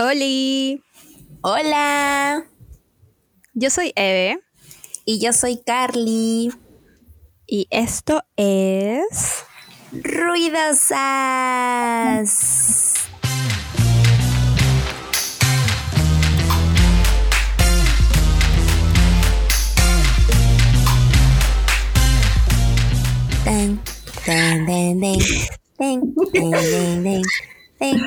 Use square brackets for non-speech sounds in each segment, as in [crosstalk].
Oli. Hola. Yo soy Eve. Y yo soy Carly. Y esto es. Ruidosas. Ten, ten, ten, ten.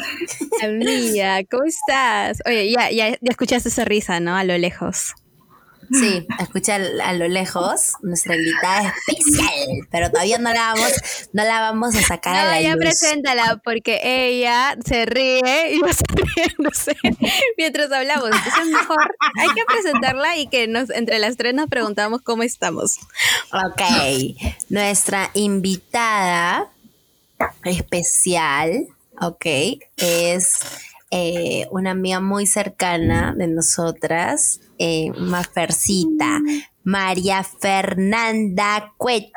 [laughs] Amiga, ¿cómo estás? Oye, ya, ya, ya escuchaste esa risa, ¿no? A lo lejos. Sí, escucha a lo lejos nuestra invitada especial, pero todavía no la vamos, no la vamos a sacar a la ya luz. preséntala, porque ella se ríe y va riéndose [laughs] mientras hablamos. Entonces, mejor hay que presentarla y que nos, entre las tres nos preguntamos cómo estamos. Ok, nuestra invitada especial, ok, es eh, una amiga muy cercana de nosotras, eh, Mafercita, María Fernanda Cueto.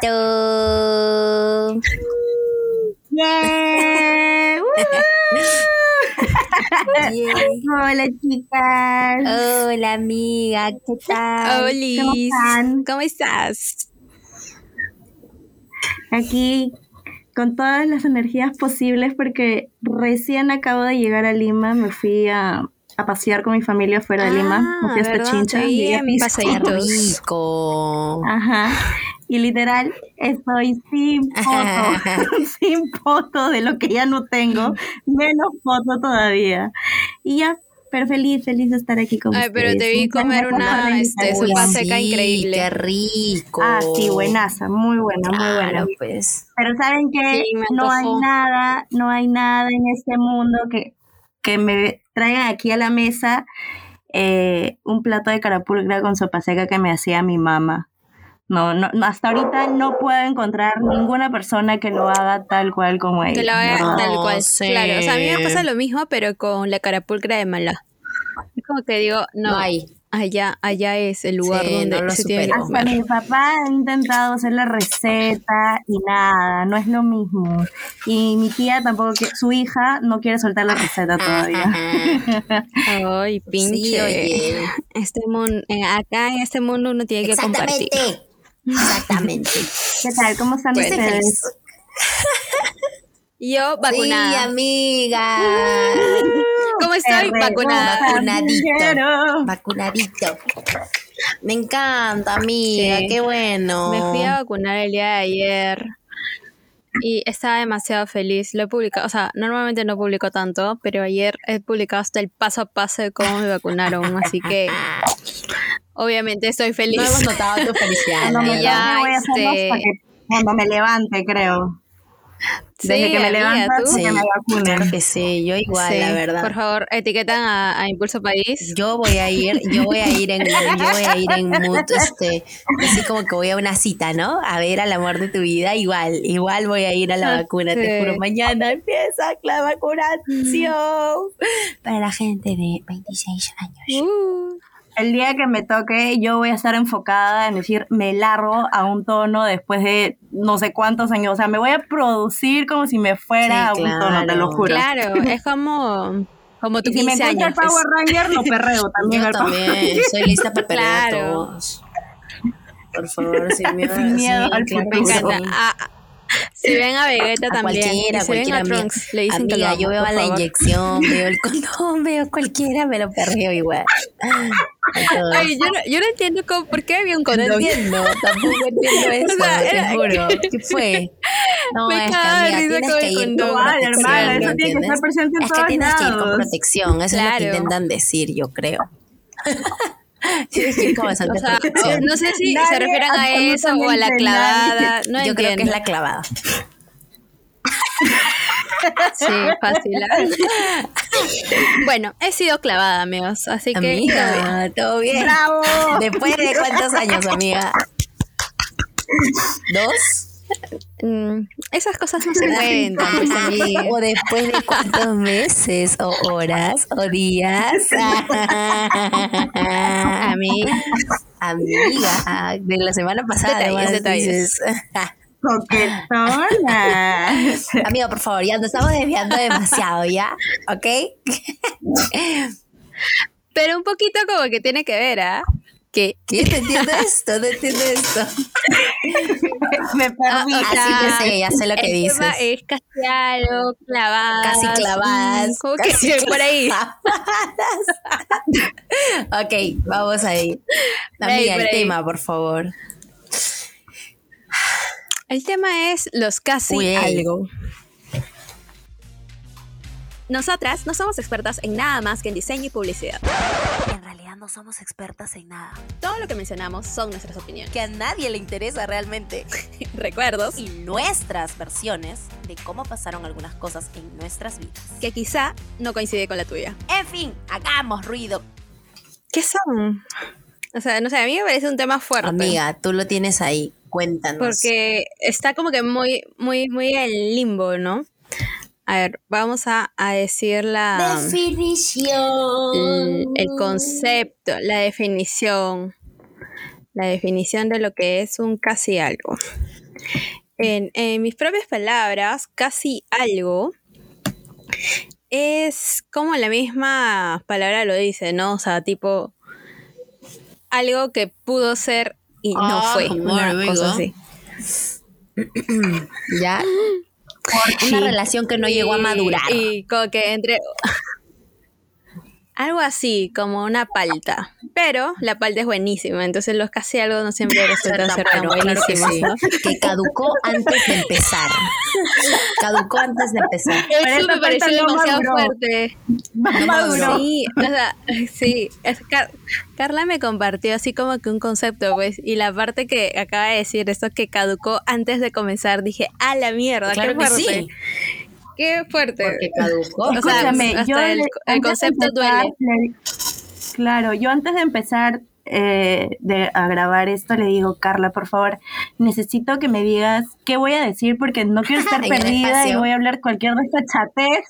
¡Yeah! [laughs] Yay. Hola chicas. Hola amiga, ¿qué tal? Oli, ¿Cómo? ¿cómo estás? Aquí con todas las energías posibles porque recién acabo de llegar a Lima, me fui a, a pasear con mi familia fuera de Lima, me fui hasta Ah. Chincha. Llegué a Pisco. Ajá. Y literal, estoy sin [laughs] foto, [laughs] sin foto de lo que ya no tengo, menos foto todavía. Y ya, pero feliz, feliz de estar aquí con Ay, pero ustedes. te vi Muchas comer una, este, sopa seca increíble. Qué rico. Ah, sí, buenaza, muy buena, muy buena. Claro, pues. Pero saben que Sí, no hay nada, no hay nada en este mundo que, que me traigan aquí a la mesa eh, un plato de carapulcra con sopa seca que me hacía mi mamá. No, no, no, hasta ahorita no puedo encontrar ninguna persona que lo haga tal cual como ella. Que lo haga ¿verdad? tal cual. sí. Claro, o sea, a mí me pasa lo mismo, pero con la carapulcra de mala. Es como que digo, no, No hay. allá, allá es el lugar Sí, donde no lo se tiene que supero. Hasta comer. mi papá ha intentado hacer la receta y nada, no es lo mismo. Y mi tía tampoco, quiere- su hija no quiere soltar la receta todavía. [laughs] Ay, pinche. Sí, oye. Este mundo, acá en este mundo uno tiene que compartir. Exactamente. ¿Qué tal? ¿Cómo están ustedes? [laughs] Yo Sí, vacunada. amiga. [laughs] ¿Cómo estoy? Vacunada. Vacunadito. Vacunadito. Me encanta, amiga. Sí. Qué bueno. Me fui a vacunar el día de ayer y estaba demasiado feliz. Lo he publicado, o sea, normalmente no publico tanto, pero ayer he publicado hasta el paso a paso de cómo me vacunaron, así que obviamente estoy feliz. No hemos notado tu felicidad. Cuando me amiga. ya, voy a este- hasta que- cuando me levante, creo. Desde Sí, que me levanto Sí, me vacunen. claro que sí. Yo igual, Sí, la verdad. Por favor, etiquetan a, a Impulso País. Yo voy a ir, yo voy a ir en, yo voy a ir en mood, este, así como que voy a una cita, ¿no? A ver al amor de tu vida, igual, igual voy a ir a la vacuna, te juro, mañana empieza la vacunación para la gente de 26 años. Uh, El día que me toque, yo voy a estar enfocada en decir, me largo a un tono después de no sé cuántos años. O sea, me voy a producir como si me fuera Sí, a un tono, te lo claro. juro. claro, es como, como tu Y si me 15 encuentro el Power Ranger, lo [laughs] perreo también. Yo también, soy lista para perder a [laughs] Claro. todos. Por favor, sin [laughs] miedo. Sin miedo sí, al claro Me encanta. ah, si ven a Vegeta A también. cualquiera, si ven cualquiera. a amiga. Trunks, le dicen que Amiga, lo amo, yo veo a la favor. inyección, veo el condón, [laughs] veo cualquiera, me lo perreo igual. A. Ay, yo no, yo no entiendo cómo, por qué había un No condón. entiendo, tampoco entiendo [laughs] eso, O sea, te juro. ¿Qué fue? No, Me es que tienes que ir con condón. Protección, hermana, eso ¿me tiene que estar presente en Es que tienes que ir con protección, eso es lo Claro. que intentan decir, yo creo. [laughs] [laughs] [laughs] O sea, no sé si se refieren a eso o a la clavada. No yo creo que es entiendo. la clavada. [laughs] Sí, fácil. ¿ah? bueno, he sido clavada, amigos, así que todo bien. Todo bien. ¡Bravo! ¿Después de cuántos años, amiga? ¿Dos? Mm, esas cosas no se cuentan, pues. ¿O después de cuántos meses, o horas, o días? A mí, [laughs] Amiga, de la semana pasada. Detalles, detalles. dices. [laughs] Coquetona. [laughs] Amiga, por favor, ya nos estamos desviando demasiado, ¿ya? ¿Ok? Pero un poquito como que tiene que ver, ¿ah? Que ¿Qué? ¿Te entiendo esto? ¿No entiendo esto? [laughs] Me. Ah, sea, Así que sé, ya sé lo que el dices. tema es casi algo, clavadas. Casi clavadas. Como que casi [laughs] por ahí. clavadas. [laughs] ok, vamos ahí. Amiga, el ahí. tema, por favor. El tema es los casi Uy, algo. Nosotras no somos expertas en nada más que en diseño y publicidad. En realidad no somos expertas en nada. Todo lo que mencionamos son nuestras opiniones, Que a nadie le interesa realmente. [laughs] recuerdos Y nuestras versiones de cómo pasaron algunas cosas en nuestras vidas. que quizá no coincide con la tuya. En fin, hagamos ruido. ¿Qué son? O sea, no sé, a mí me parece un tema fuerte. Amiga, tú lo tienes ahí. Cuéntanos. Porque está como que muy, muy, muy en limbo, ¿no? A ver, vamos a, a decir la, Definición. el, el concepto, la definición. La definición de lo que es un casi algo. En, en mis propias palabras, casi algo es como la misma palabra lo dice, ¿no? O sea, tipo algo que pudo ser y no Ah, fue. Una cosa así. [clears throat] Ya. Una relación que no llegó a madurar. Y como que entre. Algo así, como una palta. Pero la palta es buenísima, entonces los casi algo no siempre resultan ser tan Bueno, claro que buenísimos. sí. ¿no? Que caducó antes de empezar. Caducó antes de empezar. Eso me pareció demasiado fuerte. Sí, o sea, [laughs] sí. Es Car- Carla me compartió así como que un concepto, pues, y la parte que acaba de decir, esto que caducó antes de comenzar, dije, a la mierda, Claro qué que fuerte. sí. Qué fuerte. Porque caducó. [laughs] O sea, Escúchame, hasta yo el- le- el antes de concepto empezar, duele. le- claro, yo antes de empezar eh, de, a grabar esto le digo, Carla, por favor, necesito que me digas qué voy a decir porque no [laughs] quiero estar perdida y voy a hablar cualquier desfachatez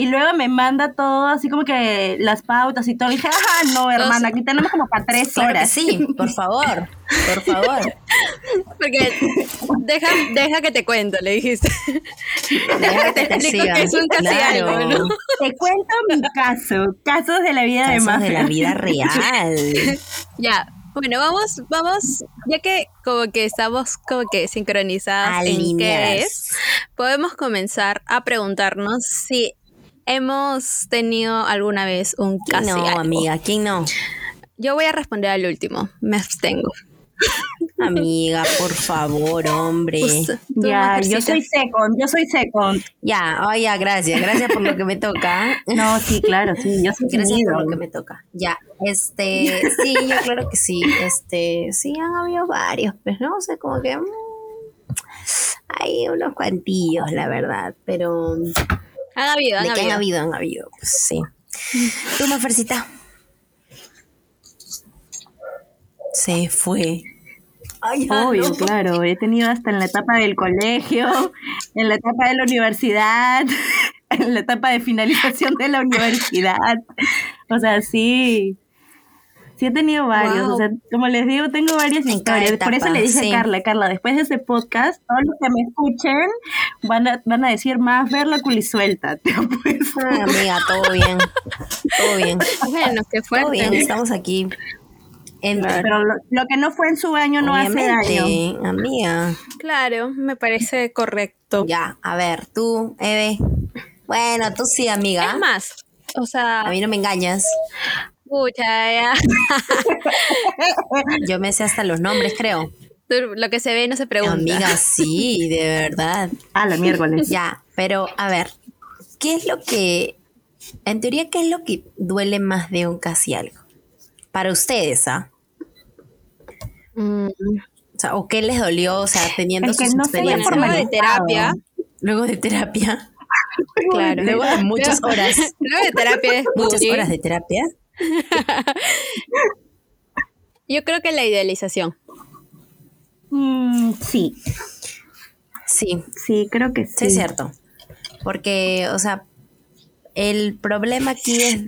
y luego me manda todo así como que las pautas y todo. Y dije, ajá, no, hermana, aquí tenemos como para tres Claro que horas. sí, por favor. Por favor. [laughs] Porque deja, deja que te cuento, le dijiste. Deja que te explico que es un casi Claro. algo, ¿no? Te cuento mi caso, casos de la vida de Casos Mafe. de la vida real. [laughs] Ya. Bueno, vamos, vamos, ya que como que estamos como que sincronizadas en qué es, podemos comenzar a preguntarnos si hemos tenido alguna vez un ¿Quién casi no, algo. amiga? ¿Quién no? Yo voy a responder al último, me abstengo. [laughs] Amiga, por favor, hombre. Pues, Ya, yo soy second, yo soy second. Ya, oh, ya, gracias. Gracias por lo que me toca. [laughs] No, sí, claro, sí, yo soy Gracias por lo que me toca. Ya, este, sí, yo claro que sí. Este, sí, han habido varios, pues, ¿no? O sea, como que. mm, hay unos cuantillos, la verdad. Pero. Han habido, han de que han habido. habido, han habido. Pues sí. ¿Tú, Mafercita? Se fue. Ay, Obvio, no. claro, he tenido hasta en la etapa del colegio, en la etapa de la universidad, [laughs] en la etapa de finalización de la universidad. O sea, sí. Sí he tenido varios, Wow. o sea, como les digo, tengo varias historias. Por eso le dije sí. a Carla, Carla, después de este podcast, todos los que me escuchen van a, van a decir más ver la culisuelta. [laughs] Te apuesto. Ay, amiga, todo bien. Todo bien. Bueno, qué Todo bien, fuerte. estamos aquí. En, Pero lo, lo que no fue en su año no hace daño. Amiga. Claro, me parece correcto. Ya, a ver, tú, Eve. Bueno, tú sí, amiga. Es más, o sea, A mí no me engañas. Pucha, ya. [laughs] Yo me sé hasta los nombres, creo. Lo que se ve no se pregunta. Amiga, sí, de verdad. Ah, la miércoles. Ya, pero a ver, ¿qué es lo que, en teoría, qué es lo que duele más de un casi algo? Para ustedes, ¿ah? Mm, O sea, ¿o qué les dolió, o sea, teniendo que sus no experiencias? [laughs] luego de terapia, Luego de terapia, claro. luego de muchas horas, Luego de terapia muchas horas de terapia. [laughs] Yo creo que la idealización. Mm, sí, Sí, sí, creo que sí. sí es cierto. Porque, o sea, el problema aquí es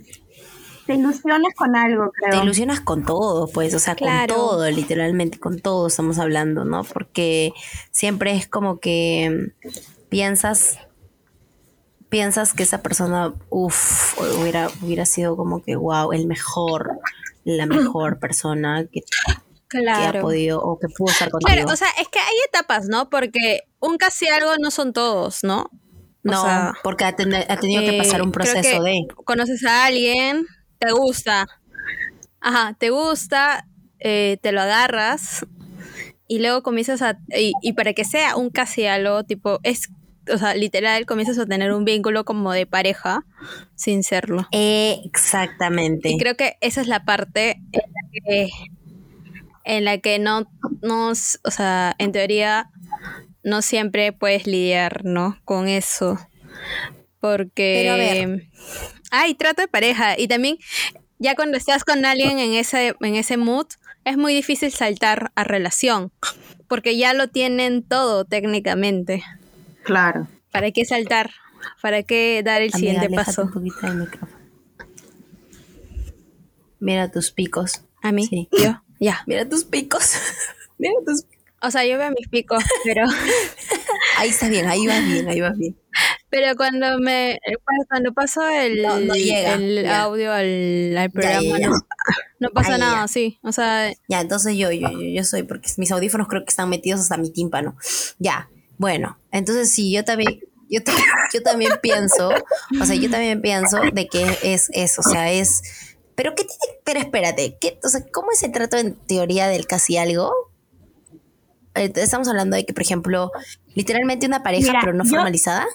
Te ilusionas con algo, creo. te ilusionas con todo, pues, o sea, Claro. con todo, literalmente, con todo estamos hablando, ¿no? Porque siempre es como que piensas piensas que esa persona, uff, hubiera, hubiera sido como que, wow, el mejor, la mejor persona que, que ha podido o que pudo estar contigo. Claro, o sea, es que hay etapas, ¿no? Porque un casi algo no son todos, ¿no? No, porque ha, tenido que pasar un eh, creo proceso de... Conoces a alguien, te gusta. Ajá, te gusta, eh, te lo agarras y luego comienzas a... Y, y para que sea un casi algo, tipo, es o sea, literal, comienzas a tener un vínculo como de pareja sin serlo. Exactamente. Y creo que esa es la parte en la que, en la que no, no, o sea, en teoría no siempre puedes lidiar, ¿no? Con eso. Porque... Pero a ver. Ay, trato de pareja. Y también, ya cuando estás con alguien en ese, en ese mood, es muy difícil saltar a relación. Porque ya lo tienen todo técnicamente. Claro. ¿Para qué saltar? ¿Para qué dar el Amiga, siguiente paso? un poquito del micrófono. Mira tus picos. A mí, Sí. yo, ya. Mira tus picos. [laughs] Mira tus O sea, yo veo mis picos, pero, [laughs] Ahí está bien, ahí vas bien, ahí vas bien. pero cuando me cuando paso el, No, no llega, el ya. audio al, al programa, ya, ya. No, no pasa Ahí, nada, ya. sí. O sea, Ya, entonces yo, yo, yo, yo soy, porque mis audífonos creo que están metidos hasta mi tímpano. Ya, bueno, entonces sí, yo también, yo, ta- [laughs] yo también pienso, o sea, yo también pienso de que es eso, o sea, es, pero qué tiene, pero espérate, ¿qué, o sea, ¿cómo es el trato en teoría del casi algo? Eh, Estamos hablando de que, por ejemplo, literalmente una pareja, Mira, pero no yo- formalizada.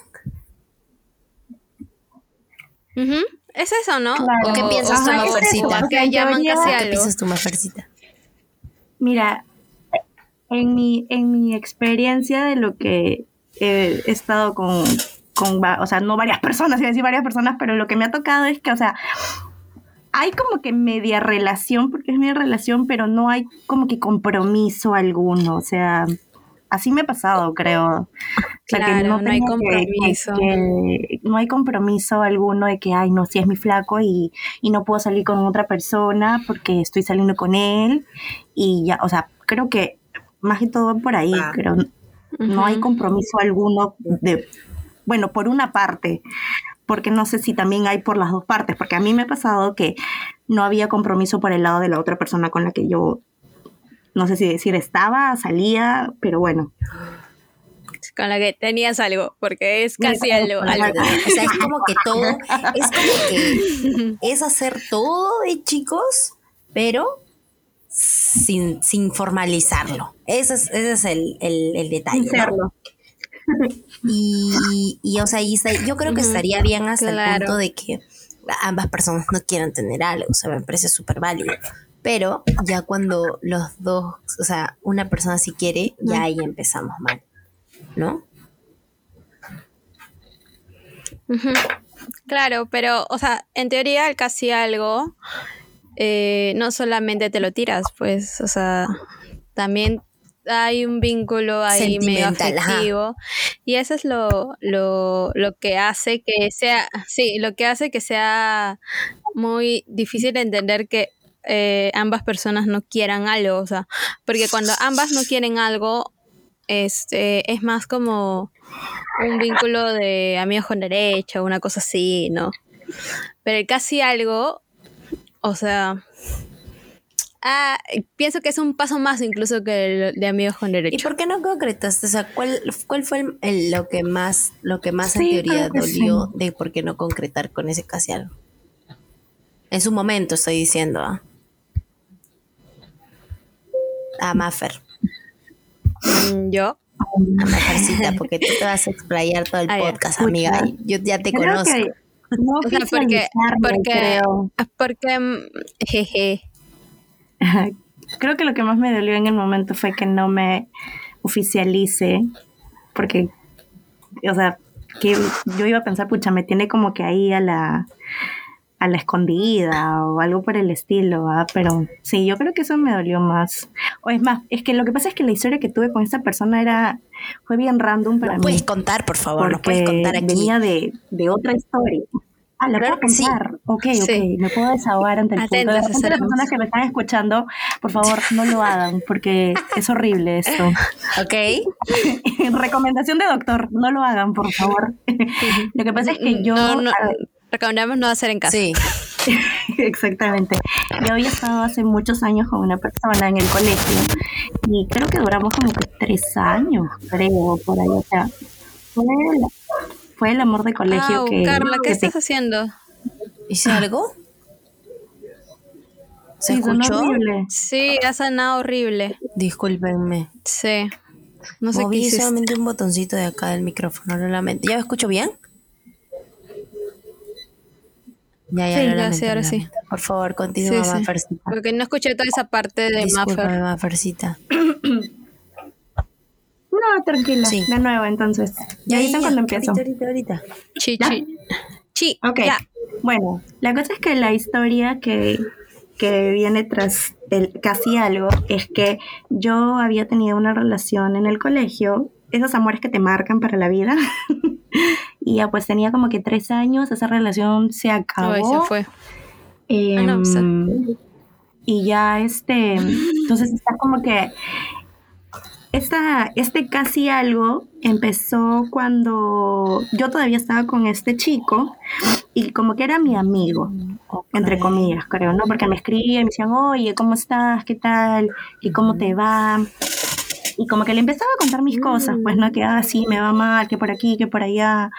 ujú, es eso, ¿no? Claro. O- ¿Qué piensas o- tú, Mafercita? llaman teoría- casi ¿Qué algo. piensas tú, Mafercita? Mira, en mi, en mi experiencia de lo que he estado con, con, o sea, no varias personas, iba a decir varias personas, pero lo que me ha tocado es que, o sea, hay como que media relación, porque es media relación, pero no hay como que compromiso alguno, o sea, así me ha pasado, creo. O sea, Claro, no hay que- compromiso. que no hay compromiso alguno de que, ay, no, si es mi flaco y, y no puedo salir con otra persona porque estoy saliendo con él y ya, o sea, creo que más que todo por ahí, Ah. pero no hay compromiso alguno de, bueno, por una parte, porque no sé si también hay por las dos partes, porque a mí me ha pasado que no había compromiso por el lado de la otra persona con la que yo, no sé si decir estaba, salía, pero bueno. Con la que tenías algo, porque es casi algo. O sea, es [laughs] como que todo, es como que es hacer todo de chicos, pero sin, sin formalizarlo. Ese es, ese es el, el, el detalle. [laughs] Y, y, o sea, y yo creo que estaría bien hasta el punto de que ambas personas no quieran tener algo. O sea, me parece súper válido. Pero ya cuando los dos, o sea, una persona sí quiere, ya ahí empezamos mal. ¿No? Claro, pero, o sea, en teoría el casi algo eh, no solamente te lo tiras, pues, o sea, también hay un vínculo ahí medio ajá. afectivo y eso es lo, lo, lo que hace que sea, sí, lo que hace que sea muy difícil entender que eh, ambas personas no quieran algo, o sea, porque cuando ambas no quieren algo, este, es más como un vínculo de amigos con derecho, una cosa así, ¿no? Pero el casi algo, o sea, ah, pienso que es un paso más incluso que el de amigos con ¿Y derecho. por qué no concretaste? O sea, ¿cuál, cuál fue el- el- lo que más, lo que más en Sí, teoría creo que dolió sí. de por qué no concretar con ese casi algo? En su momento estoy diciendo, ¿ah? A Maffer, Mm, Yo, a Maffercita, porque tú te vas a explayar todo el podcast, amiga. Escucha. y Yo ya te Creo conozco. que no O sea, porque- porque- creo. porque, mm, jeje, [laughs] Creo que lo que más me dolió en el momento fue que no me oficialice, porque, o sea, que yo iba a pensar, pucha, me tiene como que ahí a la, a la escondida o algo por el estilo, ¿ah? pero sí, yo creo que eso me dolió más. O es más, es que lo que pasa es que la historia que tuve con esta persona era, fue bien random para ¿Nos mí. puedes contar, por favor? ¿Nos puedes contar aquí? venía de, de otra historia. Ah, la Claro puedo que sí. contar. Ok, ok, Sí. me puedo desahogar ante el público. Atentas, De repente las personas que me están escuchando, por favor, no lo hagan, porque es horrible esto. [laughs] ¿Ok? [laughs] Recomendación de doctor, no lo hagan, por favor. [laughs] Lo que pasa es que yo... No, no, recomendamos no hacer en casa. Sí. Exactamente. Yo había estado hace muchos años con una persona en el colegio y creo que duramos como que tres años, creo, por ahí. O sea, fue fue el amor de colegio Au, que... Carla, ¿qué que te- estás haciendo? ¿Hice algo? ¿Se Sí, escuchó? horrible. Sí, ha sonado horrible. Discúlpenme. Sí. No sé qué Moví hiciste. solamente un botoncito de acá del micrófono, lo lamento. ¿Ya me escucho bien? Ya, ya, Sí, lo lamento, ahora lo sí. Por favor, continúa, Sí, sí. Mafercita. Porque no escuché toda esa parte de Discúlpame. Mafercita. [clears throat] No, tranquila, Sí. de nuevo entonces. Ya dicen cuando empiezo. Ahorita, ahorita, ¿Ya? chi. Chi, Ok, ya. bueno, la cosa es que la historia que, que viene tras el casi algo es que yo había tenido una relación en el colegio, esos amores que te marcan para la vida. [laughs] y ya pues tenía como que tres años, esa relación se acabó. Ay, se fue. Sea. y ya este, entonces está como que esta, este casi algo empezó cuando yo todavía estaba con este chico y como que era mi amigo, entre comillas, creo, ¿no? Porque me escribían y me decían, oye, ¿cómo estás? ¿Qué tal? ¿Y cómo te va? Y como que le empezaba a contar mis cosas, pues, ¿no? Que, ah, sí, me va mal, que por aquí, que por allá.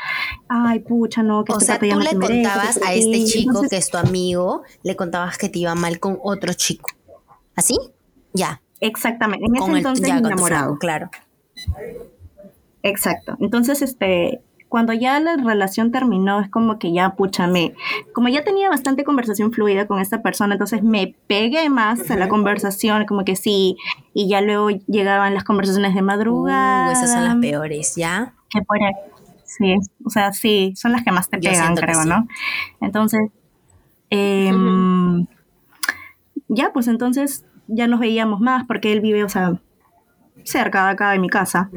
Ay, pucha, no, que O este sea, tú le merece, contabas a este chico Entonces, que es tu amigo, le contabas que te iba mal con otro chico. ¿Así? Ya. Exactamente, en ese el, entonces ya, enamorado. claro. Exacto. Entonces, este, cuando ya la relación terminó, es como que ya, púchame, como ya tenía bastante conversación fluida con esta persona, entonces me pegué más a la conversación, como que sí, y ya luego llegaban las conversaciones de madrugada. Uh, esas son las peores, ¿ya? Que por ahí. Sí, o sea, sí, son las que más te Yo pegan, creo, sí. ¿no? Entonces, em, ya, pues entonces ya nos veíamos más porque él vive, o sea, cerca de acá de mi casa.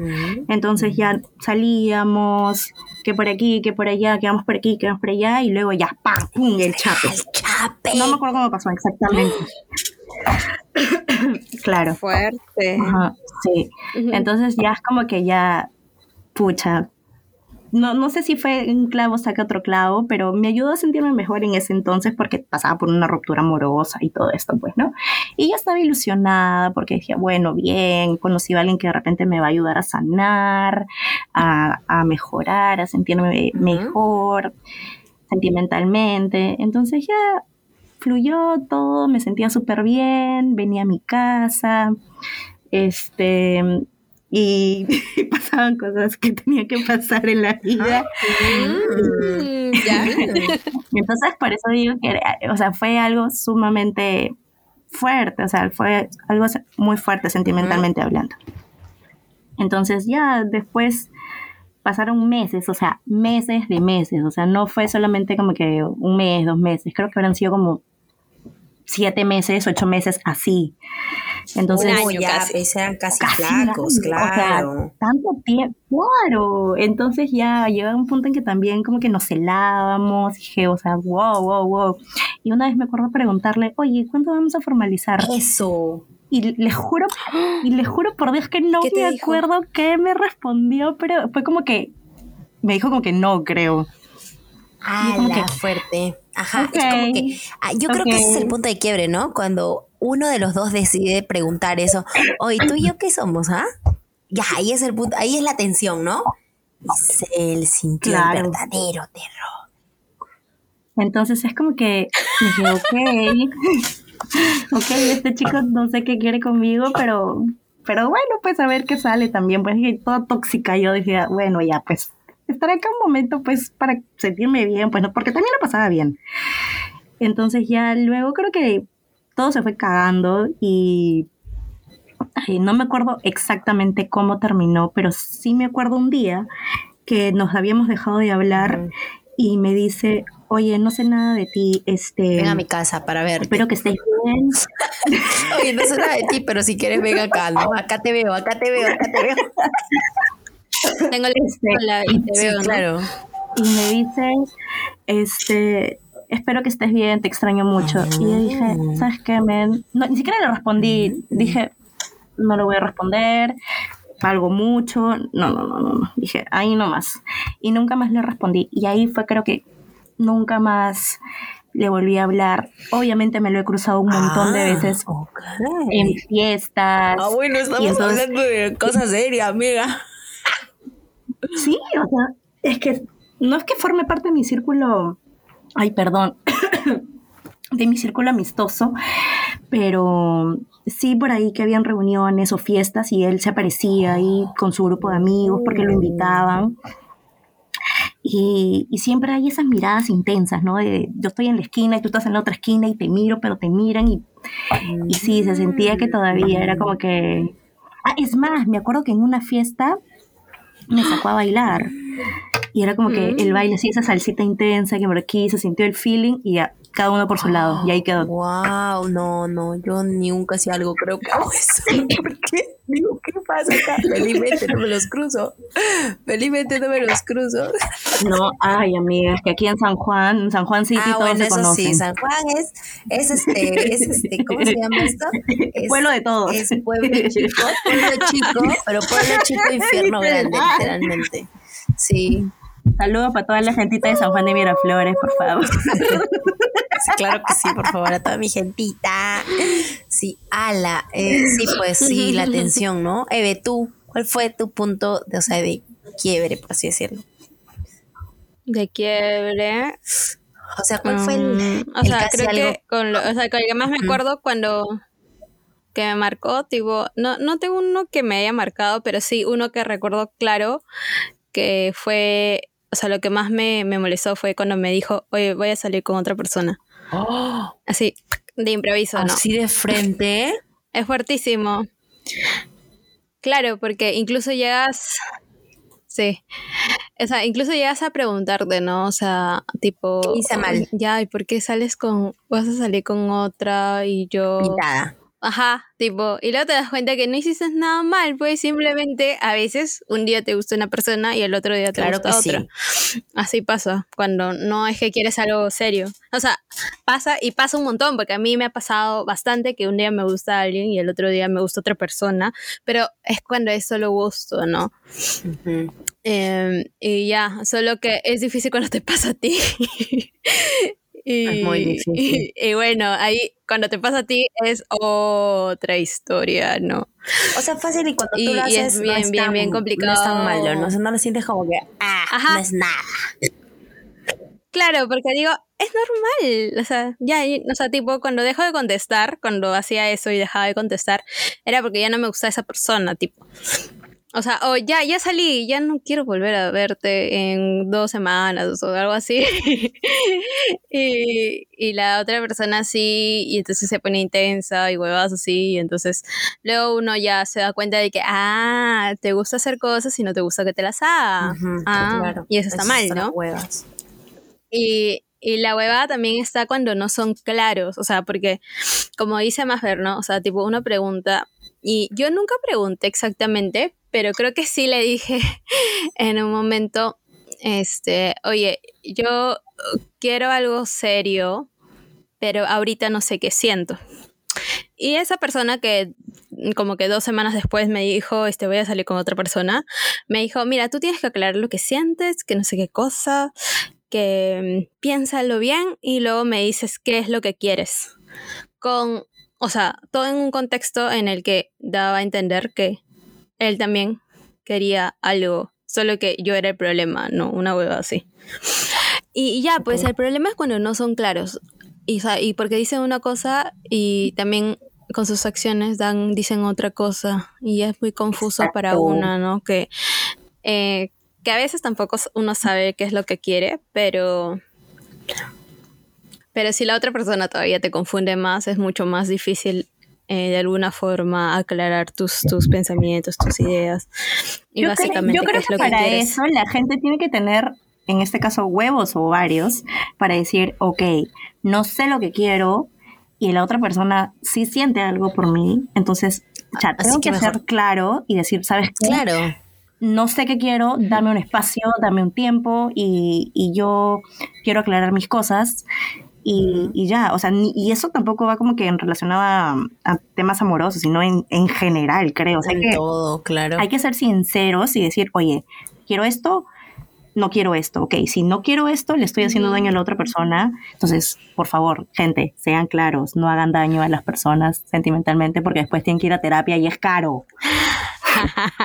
Entonces ya salíamos, que por aquí, que por allá, que vamos por aquí, que vamos por allá, y luego ya, ¡pam! ¡pum! El chape. ¡El chape! No me acuerdo cómo pasó exactamente. [coughs] claro. Fuerte. Ajá, sí. Entonces ya es como que ya, pucha. No, no sé si fue un clavo saca otro clavo, pero me ayudó a sentirme mejor en ese entonces porque pasaba por una ruptura amorosa y todo esto, pues, ¿no? Y yo estaba ilusionada porque decía, bueno, bien, conocí a alguien que de repente me va a ayudar a sanar, a, a mejorar, a sentirme mejor sentimentalmente. Entonces ya fluyó todo, me sentía súper bien, venía a mi casa, este, y [laughs] pasaban cosas que tenía que pasar en la vida. Mm, [laughs] ya. Y entonces por eso digo que, o sea, fue algo sumamente fuerte, o sea, fue algo muy fuerte sentimentalmente hablando. Entonces ya después pasaron meses, o sea, meses de meses, o sea, no fue solamente como que un mes, dos meses, creo que habrán sido como siete meses, ocho meses así. Entonces, Un año ya, casi. eran casi, casi flacos, un año, o sea, claro. tanto tiempo, claro. Entonces ya llegaba un punto en que también como que nos celábamos, dije, o sea, wow, wow, wow. Y una vez me acuerdo preguntarle, oye, ¿cuándo vamos a formalizar? Eso. Y le juro, y le juro por Dios que no ¿Qué te me dijo? acuerdo qué me respondió, pero fue como que me dijo como que no, creo. Ah, como que- fuerte. Ajá, es como que. ah, yo creo que ese es el punto de quiebre, ¿no? Cuando uno de los dos decide preguntar eso. Oye, ¿tú y yo qué somos, ah? Ya, ahí es el punto, ahí es la tensión, ¿no? Y se sintió el verdadero terror. Entonces es como que dije, ok, [laughs] ok, este chico no sé qué quiere conmigo, pero, pero bueno, pues a ver qué sale también. Pues dije, toda tóxica, yo dije, bueno, ya, pues estaré acá un momento, pues, para sentirme bien, pues, no, porque también lo pasaba bien. Entonces ya luego creo que todo se fue cagando y ay, no me acuerdo exactamente cómo terminó, pero sí me acuerdo un día que nos habíamos dejado de hablar y me dice, oye, no sé nada de ti, este, Ven a mi casa para ver. espero que estés bien. [laughs] Oye, no sé nada de ti, pero si quieres, ven acá, ¿no? Acá te veo, acá te veo, acá te veo. [laughs] Tengo la pistola y te Sí, veo, ¿no? claro. y me dice, este, espero que estés bien, te extraño mucho. Y yo dije, ¿sabes qué, men? No, ni siquiera le respondí. Dije, no le voy a responder, algo mucho. No, no, no, no, no. Dije, ahí nomás. Y nunca más le respondí. Y ahí fue, creo que nunca más le volví a hablar. Obviamente me lo he cruzado un montón de Ah, veces ok. en fiestas. Ah, bueno, estamos entonces- hablando de cosas serias, amiga. Sí, o sea, es que no es que forme parte de mi círculo, ay, perdón, [coughs] de mi círculo amistoso, pero sí por ahí que habían reuniones o fiestas y él se aparecía ahí con su grupo de amigos porque lo invitaban. Y, y siempre hay esas miradas intensas, ¿no? Yo estoy en la esquina y tú estás en la otra esquina y te miro, pero te miran y, y sí, se sentía que todavía era como que... Ah, es más, me acuerdo que en una fiesta me sacó a bailar. Y era como que el baile, sí, esa salsita intensa que por aquí se sintió el feeling y ya, cada uno por su lado. Y ahí quedó. Wow, no, no, yo nunca hacía algo, creo que hago eso. [laughs] ¿Por qué? Digo, ¿qué pasa acá? Felizmente no me los cruzo. Felizmente no me los cruzo. No, ay, amiga, es que aquí en San Juan, en San Juan City ah, todos bueno, se eso conocen. sí, San Juan es, es este, es este, ¿cómo se llama esto? Es, Pueblo de todos. Es pueblo chico, pueblo chico, pero pueblo chico, [laughs] infierno grande, Literal. literalmente. Sí, Saludos para toda la gentita de San Juan de Miraflores, por favor. [laughs] Sí, claro que sí, por favor, a toda mi gentita. Sí, ala. Eh, sí, pues sí, la tensión, ¿no? Eve, tú, ¿cuál fue tu punto de, o sea, de quiebre, por así decirlo? De quiebre. O sea, ¿cuál fue el, Mm, o el sea, casi creo algo? que con lo, o sea, con el que más me acuerdo cuando que me marcó, tipo, no, no tengo uno que me haya marcado, pero sí uno que recuerdo claro que fue, o sea, lo que más me, me molestó fue cuando me dijo, oye, voy a salir con otra persona. ¡Oh! [gasps] Así, de improviso, ¿no? así de frente. [laughs] Es fuertísimo. Claro, porque incluso llegas. Sí. O sea, incluso llegas a preguntarte, ¿no? O sea, tipo. ¿Qué hice mal? Ya, ¿y por qué sales con. Vas a salir con otra y yo. Pintada. Ajá, tipo. Y luego te das cuenta que no hiciste nada mal, pues simplemente a veces un día te gusta una persona y el otro día te Claro gusta que otra. [laughs] Así pasa, cuando no es que quieres algo serio. O sea, pasa y pasa un montón, porque a mí me ha pasado bastante que un día me gusta alguien y el otro día me gusta otra persona, pero es cuando es solo gusto, ¿no? Eh, y ya, solo que es difícil cuando te pasa a ti. [laughs] y, Es muy difícil. y- y bueno, ahí cuando te pasa a ti es otra historia, ¿no? O sea, fácil y cuando Y- tú lo y es haces no bien, es bien, tan- bien No es complicado. tan malo, ¿no? O sea, no lo sientes como que, ah, Ajá. no es nada. Claro, porque digo, es normal. O sea, ya, y- o sea, tipo, cuando dejo de contestar, cuando hacía eso y dejaba de contestar, era porque ya no me gustaba esa persona, tipo. O sea, o ya, ya salí, ya no quiero volver a verte en dos semanas o algo así. [laughs] y, y la otra persona sí, y entonces se pone intensa y huevas así, y entonces luego uno ya se da cuenta de que, ah, te gusta hacer cosas y no te gusta que te las haga. Ah, claro. y eso está mal, ¿no? huevas. Y, y la huevada también está cuando no son claros, o sea, porque como dice Mafer, ¿no? O sea, tipo, uno pregunta, y yo nunca pregunté exactamente, pero creo que sí le dije [laughs] en un momento, este, oye, yo quiero algo serio, pero ahorita no sé qué siento. Y esa persona que como que dos semanas después me dijo, este, voy a salir con otra persona, me dijo, mira, tú tienes que aclarar lo que sientes, que no sé qué cosa, que mm, piénsalo bien y luego me dices qué es lo que quieres. Con, o sea, todo en un contexto en el que daba a entender que él también quería algo, solo que yo era el problema, no una hueva así. Y ya, pues el problema es cuando no son claros. Y, porque dicen una cosa y también con sus acciones dan, dicen otra cosa. Y es muy confuso para una, ¿no? Que, eh, que a veces tampoco uno sabe qué es lo que quiere, pero. Pero si la otra persona todavía te confunde más, es mucho más difícil eh, de alguna forma aclarar tus, tus pensamientos, tus ideas. Y Yo, creo- básicamente yo qué creo es que lo que para quieres. eso la gente tiene que tener, en este caso, huevos o varios para decir, ok, no sé lo que quiero y la otra persona sí siente algo por mí, entonces, ya, Así tengo que que, mejor- ser claro y decir, ¿sabes qué? Claro. no sé qué quiero, dame un espacio, dame un tiempo y, y yo quiero aclarar mis cosas. Y, y ya, o sea, ni- y eso tampoco va como que en relacionado a, a temas amorosos, sino en, en general, creo. O sea, En que todo, claro. hay que ser sinceros y decir, oye, quiero esto, no quiero esto, ok, si no quiero esto, le estoy haciendo daño a la otra persona, entonces, por favor, gente, sean claros, no hagan daño a las personas sentimentalmente porque después tienen que ir a terapia y es caro.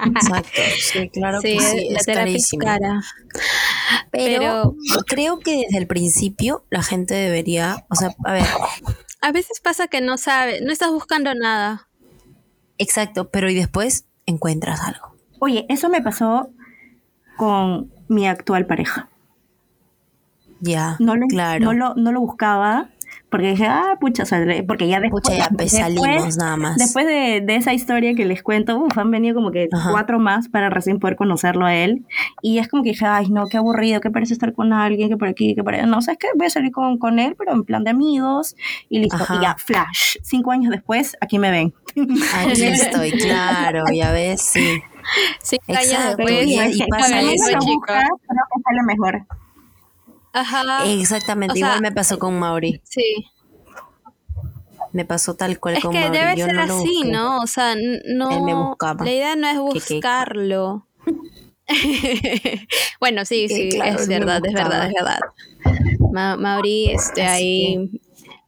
Exacto. Sí, claro Sí, que sí. la es terapia es carísimo. cara. Pero, creo que desde el principio la gente debería, o sea, a ver, A veces pasa que no sabes, no estás buscando nada. exacto, pero y después encuentras algo. Oye, eso me pasó con mi actual pareja. Ya, No lo, claro. no lo, no lo buscaba porque dije, ah, pucha, le- porque ya después, Pucha, ya pues, salimos después, nada más. después de, de esa historia que les cuento, uf, han venido como que Ajá. cuatro más para recién poder conocerlo a él. Y es como que dije, ay, no, qué aburrido, qué parece estar con alguien, que por aquí, que por allá. No, ¿sabes qué? Voy a salir con, con él, pero en plan de amigos. Y listo. Ajá. Y ya, flash. Cinco años después, aquí me ven. Aquí [laughs] estoy, claro, ya ves, sí. [laughs] Años Pero después, y- y que pasa eso. busca, creo que sale mejor. Ajá. Exactamente, O sea- igual me pasó con Mauri. Sí. Me pasó tal cual Es con que Mauri. debe Yo ser no lo así, busqué. ¿no? O sea, no. Él me buscaba. La idea no es buscarlo. [laughs] bueno, sí, sí, claro, es verdad, es verdad, es verdad. Ma- Mauri, este, Así ahí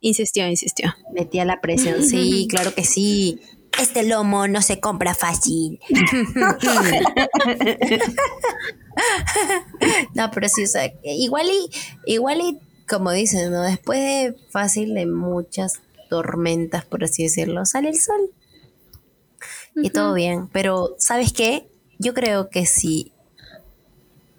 insistió, insistió. Metía la presión, sí, [laughs] claro que sí. Este lomo no se compra fácil. [laughs] [laughs] no, pero sí, o sea, igual y, igual y, como dicen, ¿no? Después de fácil de muchas tormentas, por así decirlo, sale el sol. Y todo bien. Pero, ¿sabes qué? Yo creo que sí.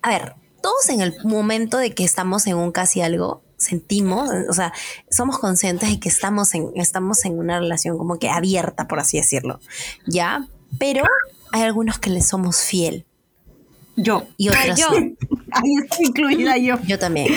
A ver, todos en el momento de que estamos en un casi algo, sentimos, o sea, somos conscientes de que estamos en, estamos en una relación como que abierta, por así decirlo. ¿Ya? Pero hay algunos que le somos fiel. Yo. Y otros yo. no. [laughs] Ahí estoy incluida yo. Yo también.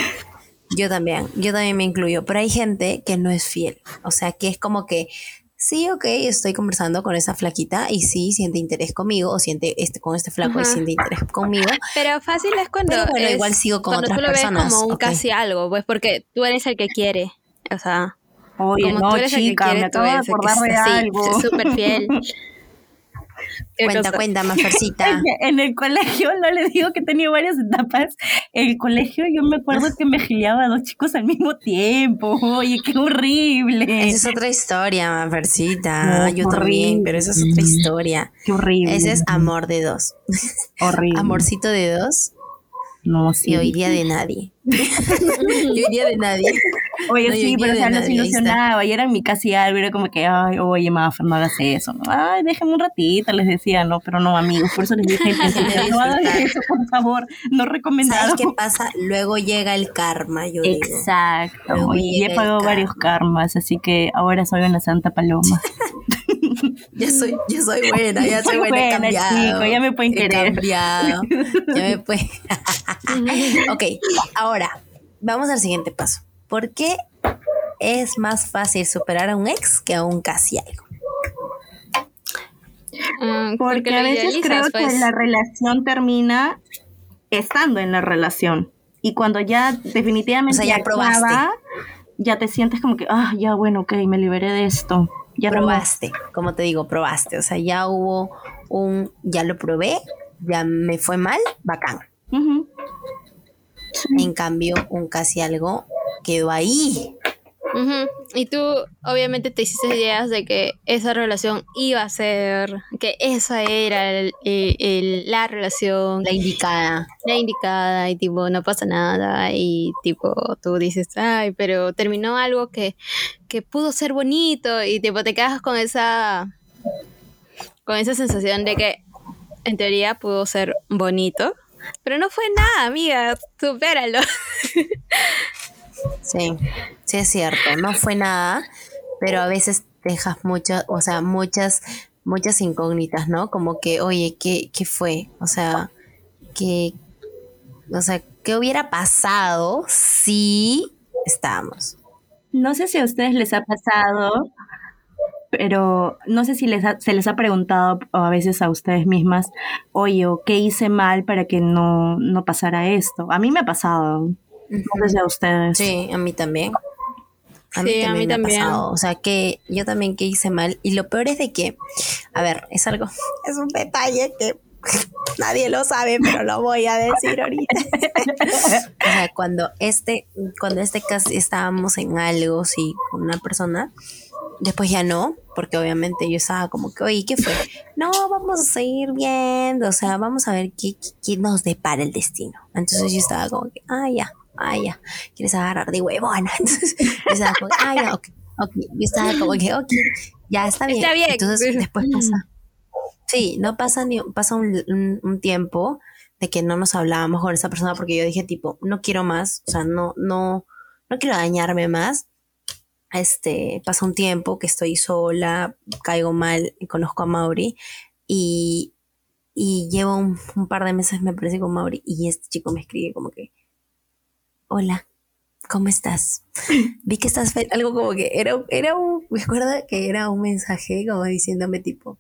Yo también. Yo también me incluyo. Pero hay gente que no es fiel. O sea, que es como que, sí, ok, estoy conversando con esa flaquita y sí, siente interés conmigo o siente este con este flaco y siente interés conmigo. Pero fácil es cuando. Pero bueno, es igual sigo con cuando otras tú lo ves personas, como un ok. casi algo, pues porque tú eres el que quiere. O sea, Oye, como no, tú eres el que chica, quiere, me acabo de acordar de algo. súper fiel. [laughs] ¿Qué Cuenta, cosa? cuenta, Mafercita. [laughs] En el colegio, no les digo que tenido varias etapas. En el colegio yo me acuerdo que me gileaba a dos chicos al mismo tiempo. Oye, qué horrible. Esa es otra historia, Mafercita. No, Yo horrible. también, pero esa es otra historia. Qué horrible. Ese es amor de dos. horrible. Amorcito de dos No, y sí. hoy día de nadie. [laughs] y hoy día de nadie. Oye, No, sí, pero o sea, está. ilusionaba y era mi casi algo. Era como que, ay, oye, Mafer, no hagas eso. ¿no? Ay, déjame un ratito, les decía, no, pero no, amigos. Por eso les dije, [laughs] no disfrutar. eso, por favor. No recomendado. ¿Sabes qué pasa? Luego llega el karma, yo digo. Exacto. Luego Y he pagado karma. varios karmas, así que ahora soy una santa paloma. [laughs] Ya soy, ya soy [laughs] buena, ya soy buena, buena, cambiado. chico, ya me pueden querer. cambiado. Ya me pueden. ok, ahora, vamos al siguiente paso. ¿Por qué es más fácil superar a un ex que a un casi algo? Mm, Porque a veces creo idealizas, pues. que la relación termina estando en la relación. Y cuando ya definitivamente O sea, ya probaste. acaba, ya te sientes como que, ah, ya bueno, ok, me liberé de esto. Ya no probaste, como te digo, probaste. O sea, ya hubo un, ya lo probé, ya me fue mal, bacán. En cambio, un casi algo quedó ahí. Ujú. Y tú obviamente te hiciste ideas de que esa relación iba a ser, que esa era el- el- el- la relación, La indicada. la indicada y tipo no pasa nada y tipo tú dices, ay, pero terminó algo que, que pudo ser bonito y tipo te quedas con esa, con esa sensación de que en teoría pudo ser bonito. Pero no fue nada, amiga, supéralo. [laughs] Sí, sí es cierto, no fue nada, pero a veces dejas muchas, o sea, muchas, muchas incógnitas, ¿no? Como que, oye, ¿qué, qué fue? O sea, que, o sea, ¿qué hubiera pasado si estábamos? No sé si a ustedes les ha pasado, pero no sé si les se les ha preguntado a veces a ustedes mismas, oye, ¿qué hice mal para que no, no pasara esto? A mí me ha pasado, sé a ustedes. Sí, a mí también. A mí también, a mí también. Ha pasado. O sea, que yo también que hice mal. Y lo peor es de que, a ver, es algo, es un detalle que [laughs] nadie lo sabe, pero lo voy a decir ahorita. [laughs] o sea, cuando este, cuando este caso estábamos en algo, sí, con una persona, después ya no, porque obviamente yo estaba como que, oye, ¿qué fue? No, vamos a seguir viendo, o sea, vamos a ver qué, qué nos depara el destino. Entonces yo estaba como que, ah, ya, ah, ya, quieres agarrar de huevona. [laughs] Entonces yo estaba como, ah, ya, ok, ok. Yo estaba como que, ok, ya está bien. Está bien. Entonces después pasa. Sí, no pasa ni pasa un, un, tiempo de que no nos hablábamos con esa persona porque yo dije tipo, no quiero más, o sea, no, no, no quiero dañarme más este, pasa un tiempo que estoy sola, caigo mal, conozco a Mauri y, y llevo un, par de meses, me parece, con Mauri y este chico me escribe como que, hola, ¿cómo estás? [laughs] Vi que estás algo como que era, era un, me acuerdo que era un mensaje como diciéndome tipo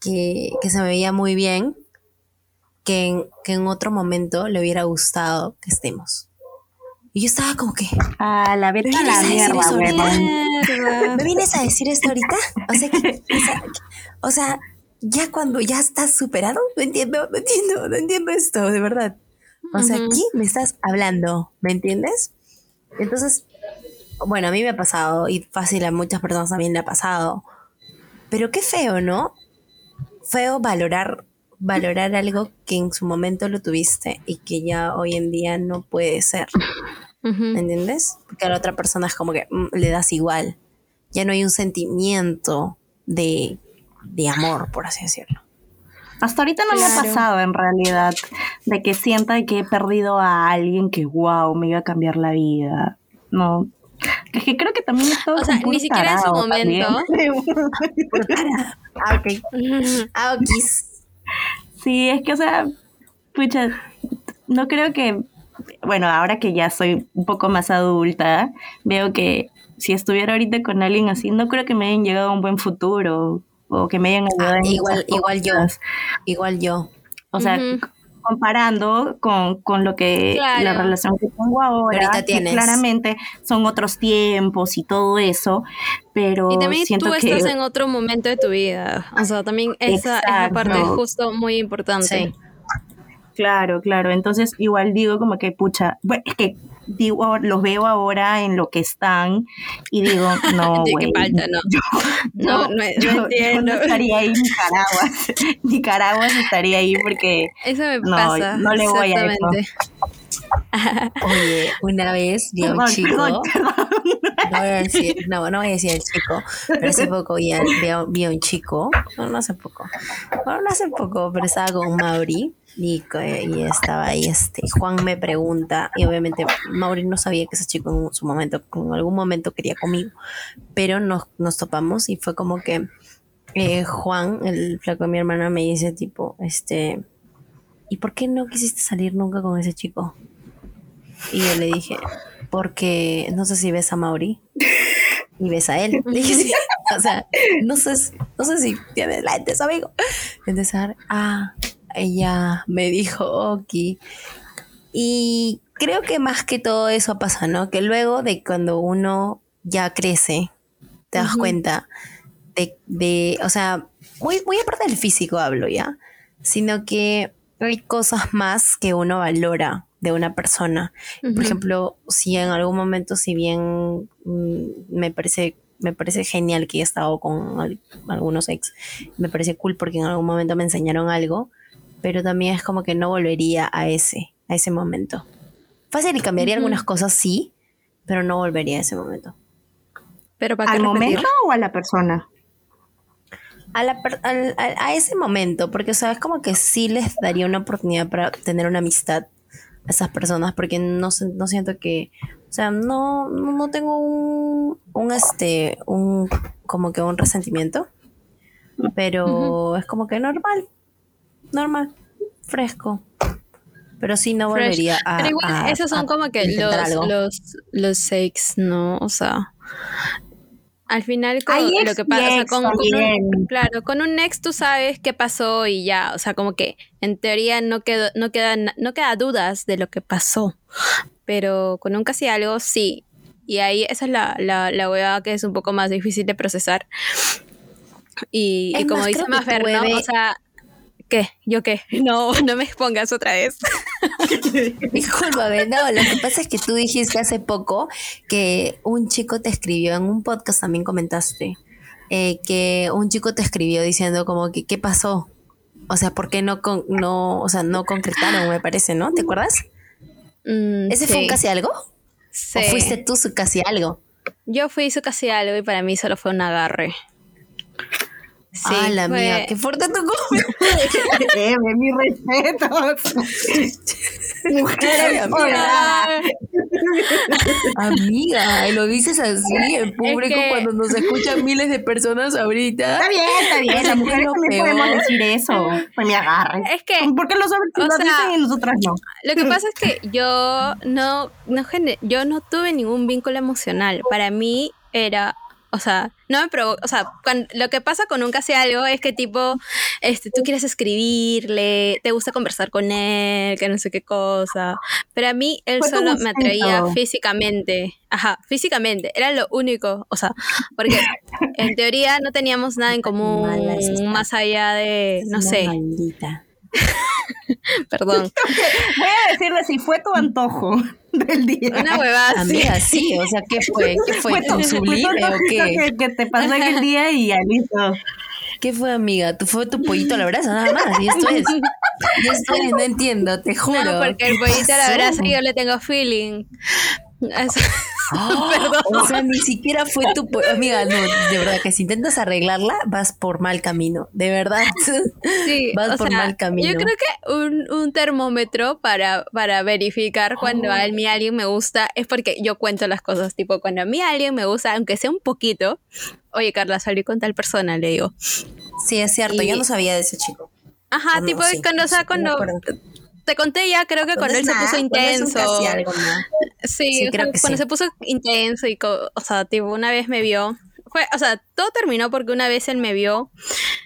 que, que se me veía muy bien, que en, que en otro momento le hubiera gustado que estemos. Y yo estaba como que. Ah, la verdad, la mierda, ¿Me vienes a decir esto ahorita? O sea, que, o sea, ya cuando ya estás superado, no entiendo, no entiendo, no entiendo esto, de verdad. O sea, ¿qué me estás hablando? ¿Me entiendes? Entonces, bueno, a mí me ha pasado y fácil a muchas personas también le ha pasado. Pero qué feo, ¿no? Feo valorar valorar algo que en su momento lo tuviste y que ya hoy en día no puede ser. ¿Me entiendes? Porque a la otra persona es como que mm, le das igual. Ya no hay un sentimiento de, amor, por así decirlo. Hasta ahorita no me ha pasado en realidad de que sienta que he perdido a alguien que wow, me iba a cambiar la vida. No. Es que creo que también es O sea, ni siquiera en su momento. [laughs] ah, ok. [laughs] Ah, ok. Sí, es que, o sea, pucha, no creo que bueno, ahora que ya soy un poco más adulta, veo que si estuviera ahorita con alguien así, no creo que me hayan llegado a un buen futuro o que me hayan ayudado. Ah, igual, igual yo, igual yo. O sea, comparando con, con, lo que la relación que tengo ahora, claramente son otros tiempos y todo eso, pero y también siento tú estás en otro momento de tu vida, o sea, también esa es la parte justo muy importante. Claro, claro. Entonces, igual digo como que, pucha, bueno, es que digo, los veo ahora en lo que están y digo, [laughs] no, güey. [laughs] no. no, no, entiendo. no estaría ahí Nicaragua. [laughs] Nicaragua estaría ahí porque eso me pasa. No le voy a eso. Oye, una vez vi a un chico. no voy a decir, no, no voy a decir el chico, pero hace poco vi a, vi a un chico, no, no hace poco, bueno, no hace poco, pero estaba con Mauri y, y, estaba ahí, este, Juan me pregunta, y obviamente Mauri no sabía que ese chico en su momento, en algún momento quería conmigo, pero nos, nos topamos y fue como que eh, Juan, el flaco de mi hermana, me dice tipo, este, ¿y por qué no quisiste salir nunca con ese chico? Y yo le dije, porque no sé si ves a Mauri y ves a él. dije, o sea, no sé, no sé si tienes la amigo. Entonces, ah, ella me dijo, ok. Y creo que más que todo eso pasa, ¿no? Que luego de cuando uno ya crece, te das cuenta de, de, o sea, muy, muy aparte del físico hablo ya, sino que hay cosas más que uno valora de una persona. Por ejemplo, si en algún momento, si bien mm, me parece me parece genial que he estado con algunos ex, me parece cool porque en algún momento me enseñaron algo, pero también es como que no volvería a ese, a ese momento. Fácil y cambiaría algunas cosas, sí, pero no volvería a ese momento. ¿Pero para ¿Al momento o a la persona? A, la, a, ese momento, porque o sea, es como que sí les daría una oportunidad para tener una amistad a esas personas, porque no, no siento que, o sea, no, no tengo un, un, este, un, como que un resentimiento, pero es como que normal, normal, fresco. Pero sí no volvería a. Pero igual, esos son como que los, los, los sakes, ¿no? O sea. al final con lo que pasa, o sea, con, un, claro, con un ex tú sabes qué pasó y ya, o sea, como que en teoría no quedó, no quedan, no queda dudas de lo que pasó, pero con un casi algo sí, y ahí esa es la, la, la huevada que es un poco más difícil de procesar. Y, como dice Mafer, ¿no? O sea, ¿qué? ¿Yo qué? [laughs] No, no me expongas otra vez. [laughs] Discúlpame, no, lo que pasa es que tú dijiste hace poco que un chico te escribió, en un podcast también comentaste, eh, que un chico te escribió diciendo como que, ¿qué pasó? O sea, ¿por qué no, con, no, o sea, no concretaron, me parece, ¿no? ¿Te acuerdas? Mm, ¿Ese fue un casi algo? sí. ¿O fuiste tú su casi algo? Yo fui su casi algo y para mí solo fue un agarre. Sí, ah, la fue- mía, qué fuerte tu. [laughs] Eh, mis respetos. [laughs] Mujeres Amiga. Amiga, lo dices así en público que- cuando nos escuchan miles de personas ahorita. Está bien, está bien. Las Es mujeres también peor. podemos decir eso. Pues me agarre. Es que ¿Por qué los hombres lo sea, dicen y nosotras no? Lo que pasa es que [laughs] yo no, no yo no tuve ningún vínculo emocional. Para mí era, o sea, no me provoca, o sea, lo que pasa con un casi algo es que tipo, este, tú quieres escribirle, te gusta conversar con él, que no sé qué cosa. Pero a mí él solo me atraía físicamente. Ajá, físicamente, era lo único, o sea, porque en teoría no teníamos nada en común más allá de, no sé, Maldita. [laughs] perdón, [laughs] Voy a decirle si fue tu antojo [laughs] del día. una huevada así. Amiga, sí, o sea, ¿qué fue? ¿Qué fue? tu- ¿Tu sublime o qué? Que, que te pasó en el día y ya listo. ¿Qué fue, amiga? ¿Tú fue tu pollito a la brasa nada más? Y esto es. Y esto es, no entiendo, te juro. No, porque el ¿Qué pollito a la brasa yo le tengo feeling. Eso- [laughs] Oh, O sea, ni siquiera fue tu amiga, no, de verdad que si intentas arreglarla, vas por mal camino, de verdad. sí, [laughs] Vas por sea, mal camino. Yo creo que un, un termómetro para, para verificar cuando a mí alguien me gusta es porque yo cuento las cosas. Tipo, cuando a mí alguien me gusta, aunque sea un poquito, oye, Carla, salí con tal persona, le digo. Sí, es cierto, Y- yo no sabía de ese chico. Ajá, Ah, no, tipo, sí, cuando, o sea, cuando. Te conté ya, creo que cuando él se puso intenso. Sí, algo, ¿no? Sí, Sí, o creo sea, que cuando sí. se puso intenso y, o sea, tipo, una vez me vio. Fue, o sea, todo terminó porque una vez él me vio.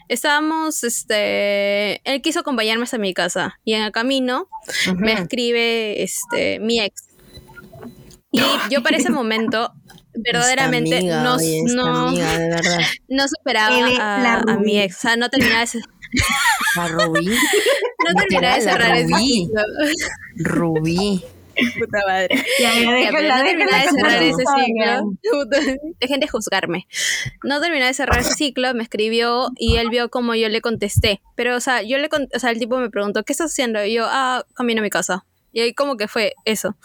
Estábamos, este, él quiso acompañarme hasta mi casa y en el camino me escribe, este, mi ex. Y yo para ese momento, [laughs] verdaderamente, amiga, no, oye, no, amiga, de verdad. [laughs] no superaba a, a mi ex. O sea, no terminaba [laughs] La Rubí. No terminaba de cerrar ese Rubí. ciclo. Rubí. Puta madre. Ya, ya, déjala, no terminaba de déjala cerrar ese ciclo. Dejen de juzgarme. No terminaba de cerrar ese ciclo, me escribió y él vio como yo le contesté. Pero, o sea, yo le o sea, el tipo me preguntó, ¿qué estás haciendo? Y yo, ah, camino a mi casa. Y ahí como que fue eso.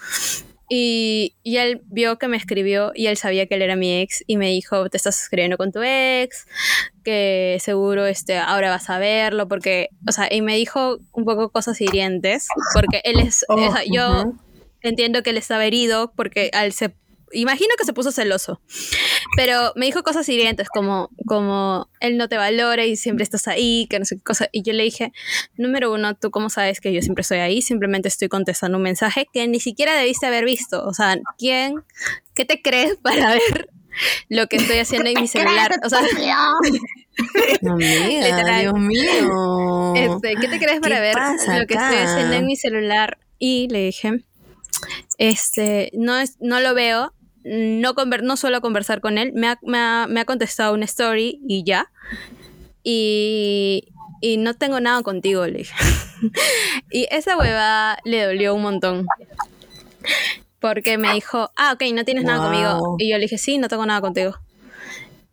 Y, y él vio que me escribió y él sabía que él era mi ex y me dijo, te estás escribiendo con tu ex, que seguro este, ahora vas a verlo, porque, o sea, y me dijo un poco cosas hirientes, porque él es, o sea, yo ujú. entiendo que él estaba herido porque al se imagino que se puso celoso pero me dijo cosas hirientes como como él no te valora y siempre estás ahí que no sé qué cosa. Y yo le dije número uno tú cómo sabes que yo siempre estoy ahí simplemente estoy contestando un mensaje que ni siquiera debiste haber visto o sea quién qué te crees [laughs] para ver lo que estoy haciendo en mi celular o sea [laughs] Amiga, Literal. Dios mío. Este, ¿qué te crees para ¿Qué ver lo que estoy haciendo en mi celular? Y le dije, este, no, es, no lo veo, no, conver no suelo conversar con él, me ha, me ha- me ha contestado una story y ya. Y, y no tengo nada contigo, le dije. [laughs] y esa hueva le dolió un montón. Porque me dijo, ah, ok, no tienes nada conmigo. Y yo le dije, sí, no tengo nada contigo.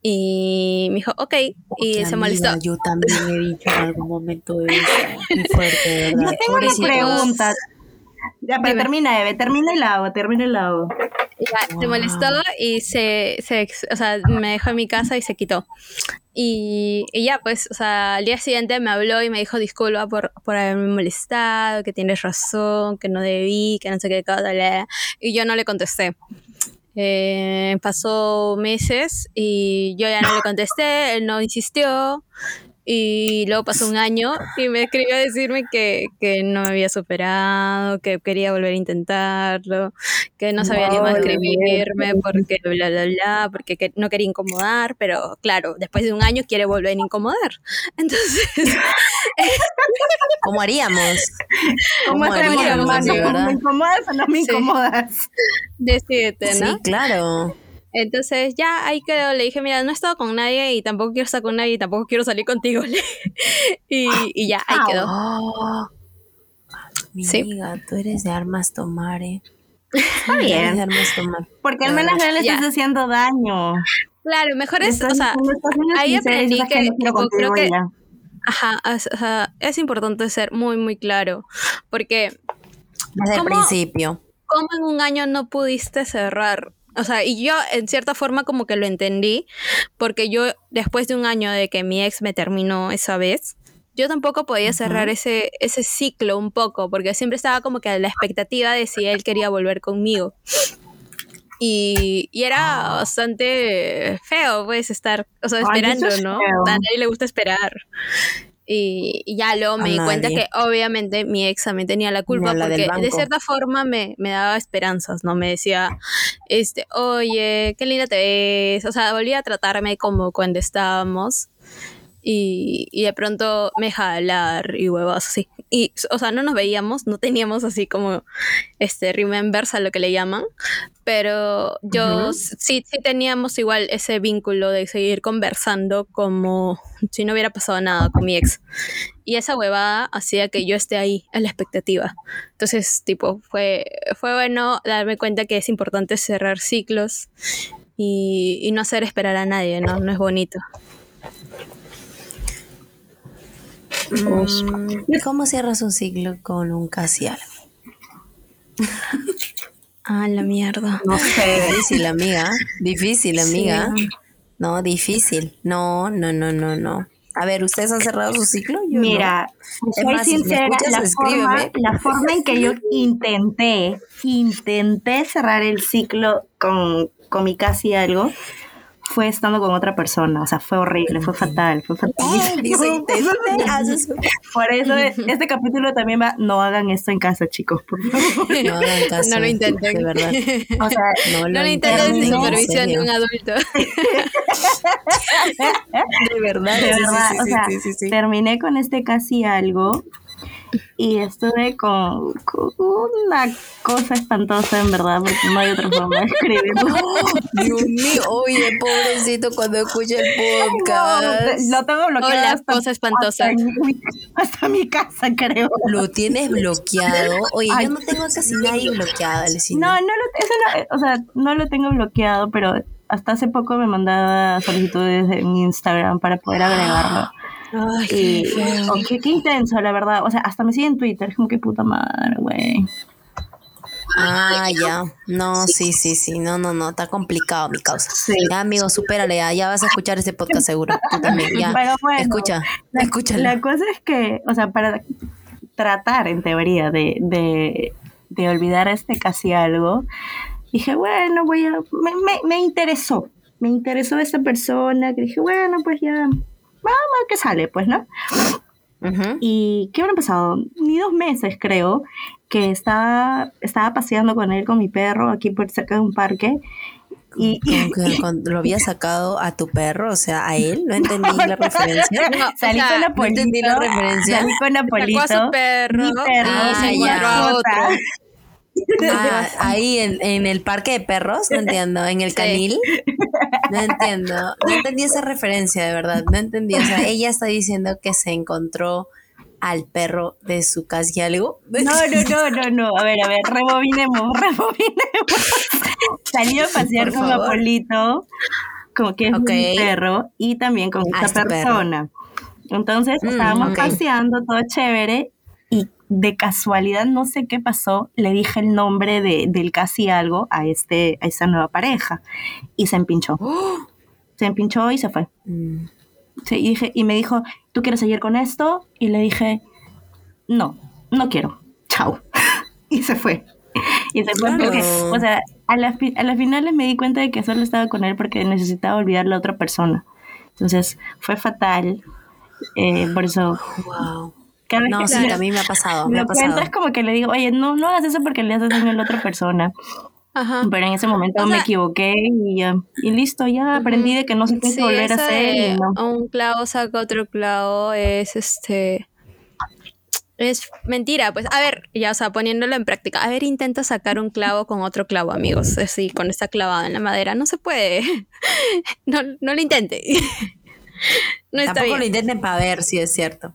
Y me dijo, ok, y Porque, se molestó. amiga, Yo también he dicho en algún momento eso. Muy fuerte, Yo [laughs] verdad. tengo una pregunta. Ya, pero Dime. termina, Eve, termina el agua, termina el agua. Ya, se Wow. molestó y se, se o sea, me dejó en mi casa y se quitó. Y, y ya, pues, o sea, al día siguiente me habló y me dijo disculpa por, por haberme molestado, que tienes razón, que no debí, que no sé qué cosa, bla, bla. y yo no le contesté. Eh, pasó meses y yo ya no le contesté, él no insistió Y luego pasó un año y me escribió a decirme que, que no me había superado, que quería volver a intentarlo, que no sabía ni cómo escribirme porque bla, bla, bla, porque que no quería incomodar, pero claro, después de un año quiere volver a incomodar. [laughs] Entonces... ¿Cómo haríamos? ¿Cómo, haríamos? ¿Me incomodas o no me incomodas? Decídete, ¿no? Sí, claro. Entonces ya ahí quedó, le dije, mira, no he estado con nadie y tampoco quiero estar con nadie y tampoco quiero salir contigo. [laughs] y, y, ya, ahí quedó. Oh, mi amiga, tú eres de armas tomar, ¿eh? Está bien. De armas tomar. Porque al menos no le estás haciendo daño. Claro, mejor es, o sea, ahí aprendí que, creo que, ajá, o sea, es importante ser muy, muy claro, porque... Desde el principio. ¿Cómo en un año no pudiste cerrar o sea, y yo en cierta forma como que lo entendí, porque yo después de un año de que mi ex me terminó esa vez, yo tampoco podía cerrar ese, ese ciclo un poco, porque siempre estaba como que a la expectativa de si él quería volver conmigo. Y, y era ah. bastante feo, pues, estar, o sea, esperando, ¿no? A nadie le gusta esperar. Y, ya luego me di cuenta que obviamente mi ex también tenía la culpa porque de cierta forma me, me, daba esperanzas, ¿no? Me decía, este, oye, qué linda te ves. O sea, volvía a tratarme como cuando estábamos. Y, y de pronto me jalar y huevos así. Y, o sea, no nos veíamos, no teníamos así como este remembers a lo que le llaman, pero yo sí, sí teníamos igual ese vínculo de seguir conversando como si no hubiera pasado nada con mi ex. Y esa huevada hacía que yo esté ahí a la expectativa. Entonces, tipo, fue, fue bueno darme cuenta que es importante cerrar ciclos y, y no hacer esperar a nadie, ¿no? No es bonito. Mm, ¿Cómo cierras un ciclo con un casi algo? [laughs] ah, la mierda. No sé. Difícil, amiga. Difícil, amiga. No, difícil. No, no, no, no, no. A ver, ¿ustedes han cerrado su ciclo? Mira, soy sincera, la, forma, la forma en que yo intenté, intenté cerrar el ciclo con, con mi casi algo, fue estando con otra persona, o sea, fue horrible, fue fatal, fue fatal. [laughs] por eso [laughs] este capítulo también va, no hagan esto en casa, chicos, por favor. [laughs] No hagan caso. No lo intenten. De verdad. O sea, no lo, intenten sin supervisión de un adulto. de verdad. De verdad, o sea, terminé con este casi algo y estuve con, una cosa espantosa en verdad, porque no hay otra forma de escribirlo. [laughs] Dios mío, oye, pobrecito cuando escucha el [laughs] podcast. lo tengo bloqueado. Hola, cosa espantosa. Hasta mi, casa, creo. Lo tienes bloqueado. Oye, yo no tengo casi nadie bloqueado, No, no lo, o sea, no lo tengo bloqueado, pero hasta hace poco me mandaba solicitudes en Instagram para poder agregarlo. Ay, qué, qué, qué, intenso, la verdad. O sea, hasta me sigue en Twitter. Es como que puta madre, güey. Ah, ya. No, sí, sí, sí. No, no, no. Está complicado mi causa. Sí. Ya, amigo, supérale. Ya, ya vas a escuchar ese podcast seguro. Tú también, ya. [laughs] Pero bueno, escucha, la, escúchalo. La cosa es que, o sea, para tratar, en teoría, de, de, de olvidar este casi algo, dije, bueno, voy a... Me, me, me interesó. Me interesó esa persona, que dije, bueno, pues ya vamos a ver qué sale, pues, ¿no? Y ¿qué habrán pasado? Ni dos meses, creo, que estaba, estaba paseando con él, con mi perro, aquí por cerca de un parque. Y, [laughs] lo había sacado a tu perro, o sea, a él, no entendí la referencia. salí con Apolito. No entendí la referencia. Salí con Apolito. Sacó a su perro. Mi perro ah, se encontró a otro. Ah, [laughs] ahí en, en, el parque de perros, no entiendo, en el canil. No entiendo, no entendí esa referencia, de verdad, no entendí. O sea, ella está diciendo que se encontró al perro de su casi algo. No, no, no, no, no. A ver, a ver, rebobinemos, [laughs] rebobinemos. Salió a pasear con Apolito, como que es un perro, y también con esta este persona. Entonces mm, estábamos paseando, todo chévere, de casualidad, no sé qué pasó, le dije el nombre de, del casi algo a, este, a esa nueva pareja y se empinchó. [gasps] Se empinchó y se fue. Mm. Sí, y, dije, y me dijo, ¿tú quieres seguir con esto? Y le dije, no, no quiero. Chao. [laughs] y se fue. Y se fue porque, o sea, a las a finales me di cuenta de que solo estaba con él porque necesitaba olvidar a la otra persona. Entonces fue fatal Eh, por eso. Wow. Cada vez No, que sí, a mí me ha pasado. me ha lo cuento pasado. es como que le digo, oye, no, no hagas eso porque le haces daño a la otra persona. Ajá. Pero en ese momento O me equivoqué y ya. Y listo, ya aprendí de que no se Sí, volver a hacer. de y no. un clavo saca otro clavo es este es mentira, pues a ver, ya o sea, poniéndolo en práctica. A ver, intenta sacar un clavo con otro clavo, amigos, así con esta clavada en la madera, no se puede. [laughs] No no lo intente. [laughs] No está Tampoco lo bien. intenten para ver si es cierto.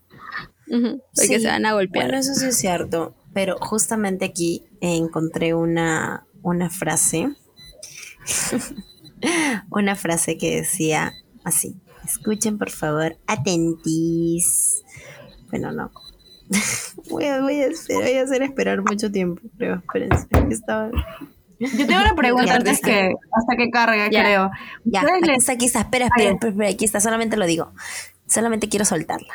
Porque Sí, se van a golpear. Bueno, eso sí es cierto. Pero justamente aquí encontré una, una frase. [laughs] una frase que decía así. Escuchen, por favor, atentis. Bueno, no. [laughs] voy, a, voy, a hacer, voy a hacer esperar mucho tiempo, creo. Espérense. Estaba... Yo tengo una pregunta Ya, antes que hasta que cargue, Ya. creo. Ya, ¿Ustedes aquí está, aquí está. Espera, espera, espera, espera, aquí está. Solamente lo digo. Solamente quiero soltarla.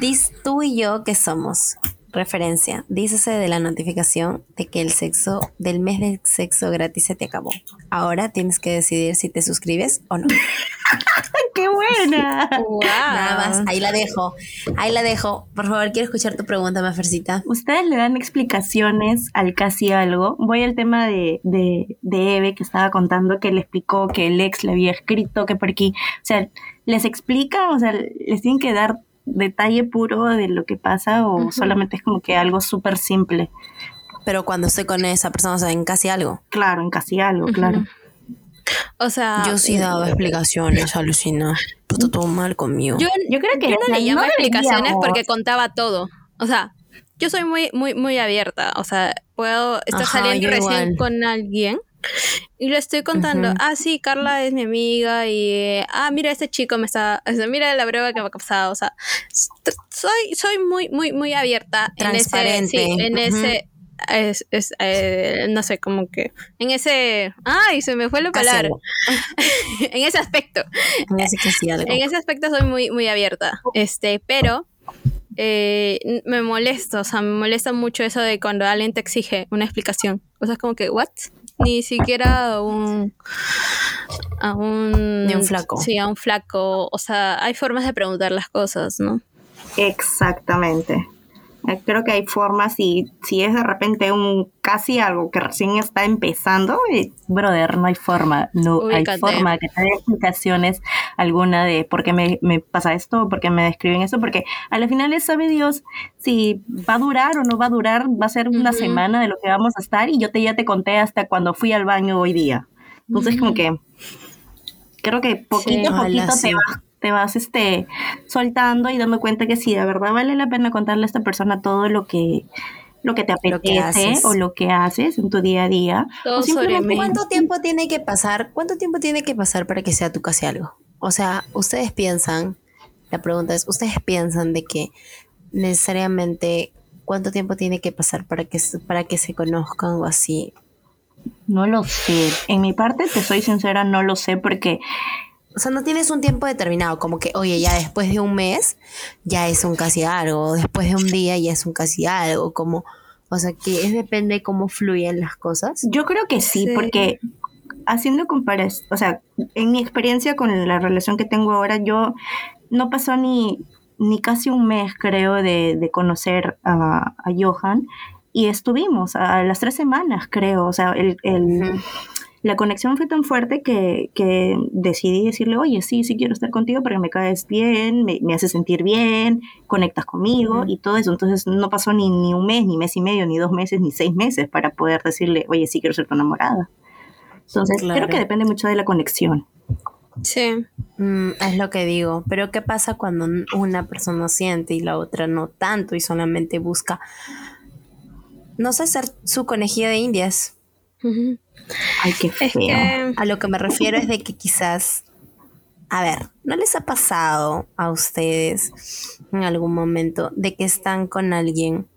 Dis tú y yo que somos. Referencia. Dícese de la notificación de que el sexo, del mes de sexo gratis se te acabó. Ahora tienes que decidir si te suscribes o no. [laughs] ¡Qué buena! Wow. Nada más. Ahí la dejo. Ahí la dejo. Por favor, quiero escuchar tu pregunta, Mafercita. ¿Ustedes le dan explicaciones al casi algo? Voy al tema de, de, de Eve que estaba contando que le explicó que el ex le había escrito, que por aquí. O sea, ¿les explica? O sea, ¿les tienen que dar detalle puro de lo que pasa o solamente es como que algo súper simple? Pero cuando estoy con esa persona, saben casi algo. Claro, en casi algo, claro. O sea, Yo sí daba explicaciones, alucina. Puta, todo mal conmigo. yo, Yo creo que yo o no sea, le llamo no explicaciones porque contaba todo. O sea, yo soy muy, muy, muy abierta. O sea, puedo estar Ajá, saliendo recién igual. con alguien y le estoy contando, ah, sí, Carla es mi amiga y, eh, ah, mira, este chico me está, o sea, mira la prueba que me ha pasado. O sea, soy, soy muy, muy, muy abierta en ese, sí, en ese, es, es, eh, no sé, como que, en ese, ay, se me fue la palabra, [laughs] en ese aspecto. En ese aspecto soy muy, muy abierta. Este, pero eh, me molesta, o sea, me molesta mucho eso de cuando alguien te exige una explicación. O sea, es como que, ¿what? Ni siquiera a un. A un. Ni un flaco. Sí, a un flaco. O sea, hay formas de preguntar las cosas, ¿no? Exactamente. Eh, Creo que hay formas y si es de repente un casi algo que recién está empezando, eh, brother, no hay forma, no Ubícate. hay forma que te dé explicaciones alguna de por qué me, me pasa esto, por qué me describen eso, porque al final sabe Dios si va a durar o no va a durar, va a ser una semana de lo que vamos a estar y yo te ya te conté hasta cuando fui al baño hoy día. Entonces como que creo que poquito a poquito sí. te vas, te vas este, soltando y dando cuenta que si de verdad vale la pena contarle a esta persona todo lo que, lo que te Lo que apetece o lo que haces en tu día a día. Todo o sobre simplemente mí. ¿Cuánto tiempo tiene que pasar? ¿Cuánto tiempo tiene que pasar para que sea tu casi algo? O sea, ustedes piensan, la pregunta es, ¿ustedes piensan de que necesariamente cuánto tiempo tiene que pasar para que, para que se conozcan o así? No lo sé. En mi parte, te soy sincera, no lo sé porque O sea, no tienes un tiempo determinado, como que, oye, ya después de un mes ya es un casi algo, después de un día ya es un casi algo, como, o sea, que es depende cómo fluyen las cosas. yo creo que sí, Sí. porque haciendo comparación, o sea, en mi experiencia con la relación que tengo ahora, yo no pasó ni, ni casi un mes, creo, de, de conocer a, a Johan y estuvimos a las tres semanas, creo, o sea, el, el-. La conexión fue tan fuerte que, que decidí decirle, oye, sí, sí quiero estar contigo porque me caes bien, me, me haces sentir bien, conectas conmigo Ujú. y todo eso. Entonces no pasó ni, ni un mes, ni mes y medio, ni dos meses, ni seis meses para poder decirle, oye, sí quiero ser tu enamorada. Entonces Claro. creo que depende mucho de la conexión. Sí. Mm, es lo que digo, pero ¿qué pasa cuando una persona siente y la otra no tanto y solamente busca, no sé, ser su conejilla de indias? Ay, qué Es feo. que. A lo que me refiero es de que quizás, a ver, ¿no les ha pasado a ustedes en algún momento de que están con alguien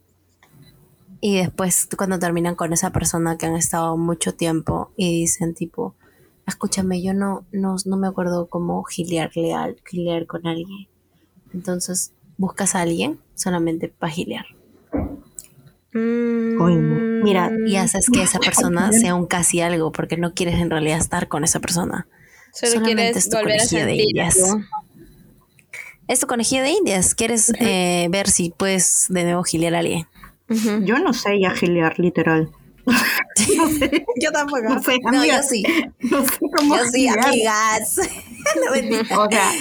y después cuando terminan con esa persona que han estado mucho tiempo y dicen tipo, escúchame, yo no, no, no me acuerdo cómo gilearle al, gilear con alguien. Entonces, buscas a alguien solamente para gilear. Mm. Mira, Y haces que esa [laughs] persona sea un casi algo porque no quieres en realidad estar con esa persona. Solo solamente quieres es tu volver a de indias. algo. Es tu conejillo de indias. ¿Quieres eh, ver si puedes de nuevo gilear a alguien? Yo no sé ya gilear, literal. [laughs] no sé, Yo tampoco. no sé, No, yo sí. no sé cómo Yo sí, amigas. [laughs] No, mentira. O sea,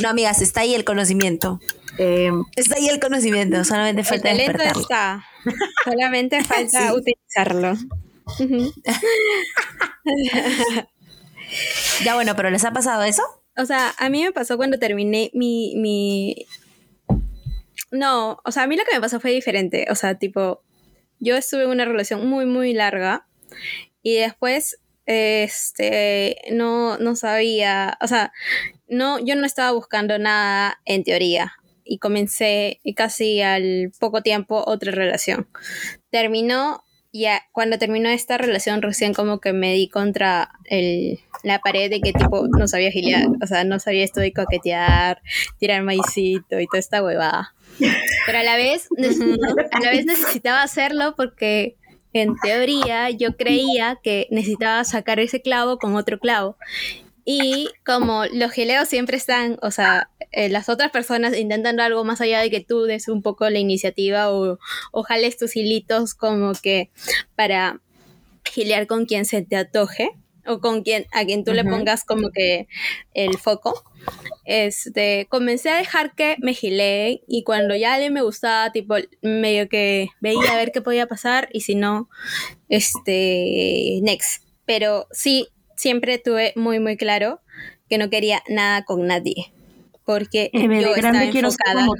No, amigas, está ahí el conocimiento. Eh, Está ahí el conocimiento. Solamente El falta talento despertarlo. está. [laughs] Solamente falta Sí. utilizarlo. [laughs] Ya bueno, pero ¿les ha pasado eso? O sea, a mí me pasó cuando terminé mi, mi... No, o sea, a mí lo que me pasó fue diferente. O sea, tipo, yo estuve en una relación muy, muy larga y después, este, no, no sabía, o sea, no, yo no estaba buscando nada en teoría y comencé casi al poco tiempo otra relación. Terminó ya cuando terminó esta relación recién como que me di contra el, la pared de que tipo no sabía gilear, o sea, no sabía esto de coquetear, tirar maicito y toda esta huevada. Pero a la vez, [laughs] a la vez necesitaba hacerlo porque en teoría yo creía que necesitaba sacar ese clavo con otro clavo. Y como los gileos siempre están, o sea, eh, las otras personas intentando algo más allá de que tú des un poco la iniciativa o, o jales tus hilitos como que para gilear con quien se te atoje o con quien a quien tú le pongas como que el foco. Este, comencé a dejar que me gileen y cuando ya le me gustaba, tipo, medio que veía a ver qué podía pasar y si no, este, next. Pero sí, siempre tuve muy, muy claro que no quería nada con nadie. Porque eh, yo estaba enfocada. [laughs]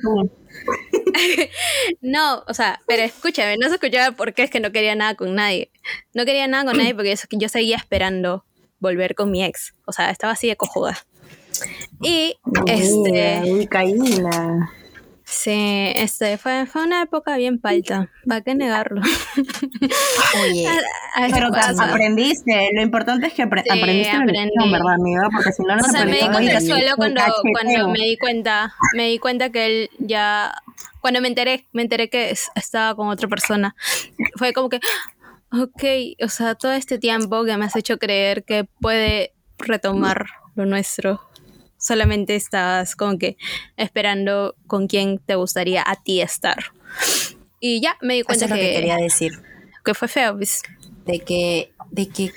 No, o sea, pero escúchame, no se escuchaba por qué es que no quería nada con nadie. No quería nada con nadie porque yo seguía esperando volver con mi ex. O sea, estaba así de cojuda. Y este. Sí, este fue, fue una época bien palta. ¿Para qué negarlo? [laughs] Oye, A Pero aprendiste. Lo importante es que apre- Sí, aprendiste la aprendí. lección, ¿verdad, amiga? Porque si no, no O se sea, me di cuenta solo cuando, cuando me di cuenta, me di cuenta que él ya, cuando me enteré, me enteré que es- estaba con otra persona. Fue como que, ok, o sea, todo este tiempo que me has hecho creer que puede retomar lo nuestro, solamente estabas como que esperando con quién te gustaría a ti estar. Y ya me di eso cuenta es lo que que, quería decir. que fue feo. pues. de que, de que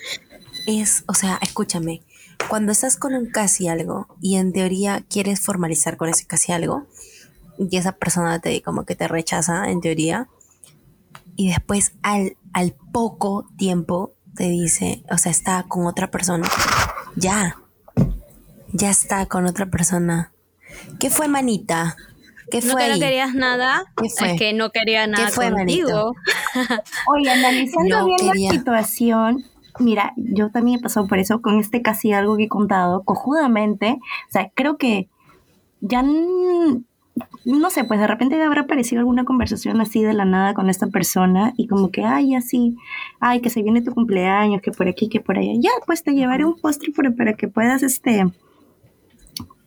es, o sea, escúchame, cuando estás con un casi algo y en teoría quieres formalizar con ese casi algo y esa persona te como que te rechaza en teoría y después al, al poco tiempo te dice, o sea, está con otra persona, ya, ya está con otra persona. ¿Qué fue, manita? ¿Qué No fue que no querías nada, ¿Qué fue? es que no quería nada fue, contigo. manito? [laughs] Oye, analizando No bien quería. la situación, mira, yo también he pasado por eso con este casi algo que he contado, cojudamente. O sea, creo que ya. No sé, pues de repente habrá aparecido alguna conversación así de la nada con esta persona y como que, ay, así, ay, que se viene tu cumpleaños, que por aquí, que por allá. Ya, pues te llevaré un postre por- para que puedas, este,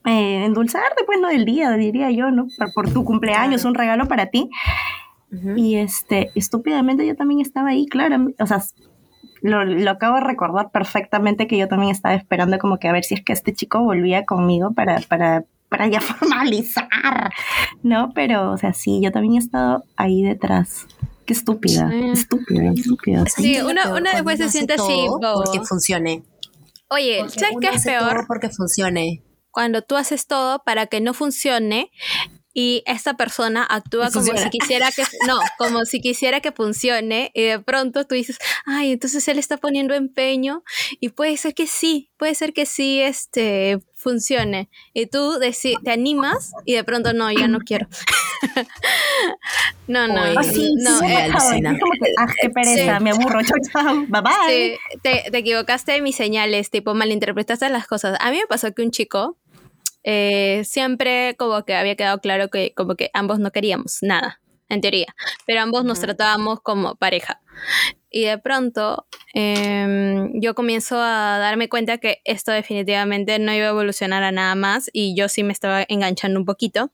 eh, endulzarte, pues, no del día, diría yo, ¿no? Por, por tu cumpleaños, Claro. un regalo para ti. Ujú. Y este, estúpidamente yo también estaba ahí, claro. O sea, lo, lo acabo de recordar perfectamente que yo también estaba esperando como que a ver si es que este chico volvía conmigo para, para, para ya [laughs] formalizar, ¿no? Pero, o sea, sí, yo también he estado ahí detrás. Qué estúpida, Sí. estúpida, estúpida. Sí, una- una después se siente así. Porque funcione. Oye, Porque ¿sabes qué es peor? porque funcione. Cuando tú haces todo para que no funcione y esta persona actúa como si quisiera que [laughs] no, como si quisiera que funcione y de pronto tú dices, "Ay, entonces él está poniendo empeño y puede ser que sí, puede ser que sí este funcione." Y tú te animas y de pronto no, ya no quiero. [laughs] no, no. Ah, sí, no, sí, eh. Es como que, ah, qué pereza, Sí. me aburro, chao, chao, bye bye. Sí, te, te equivocaste de mis señales, tipo malinterpretaste las cosas. A mí me pasó que un chico eh, siempre como que había quedado claro que como que ambos no queríamos nada, en teoría, pero ambos nos tratábamos como pareja. Y de pronto em, yo comienzo a darme cuenta que esto definitivamente no iba a evolucionar a nada más y yo sí me estaba enganchando un poquito.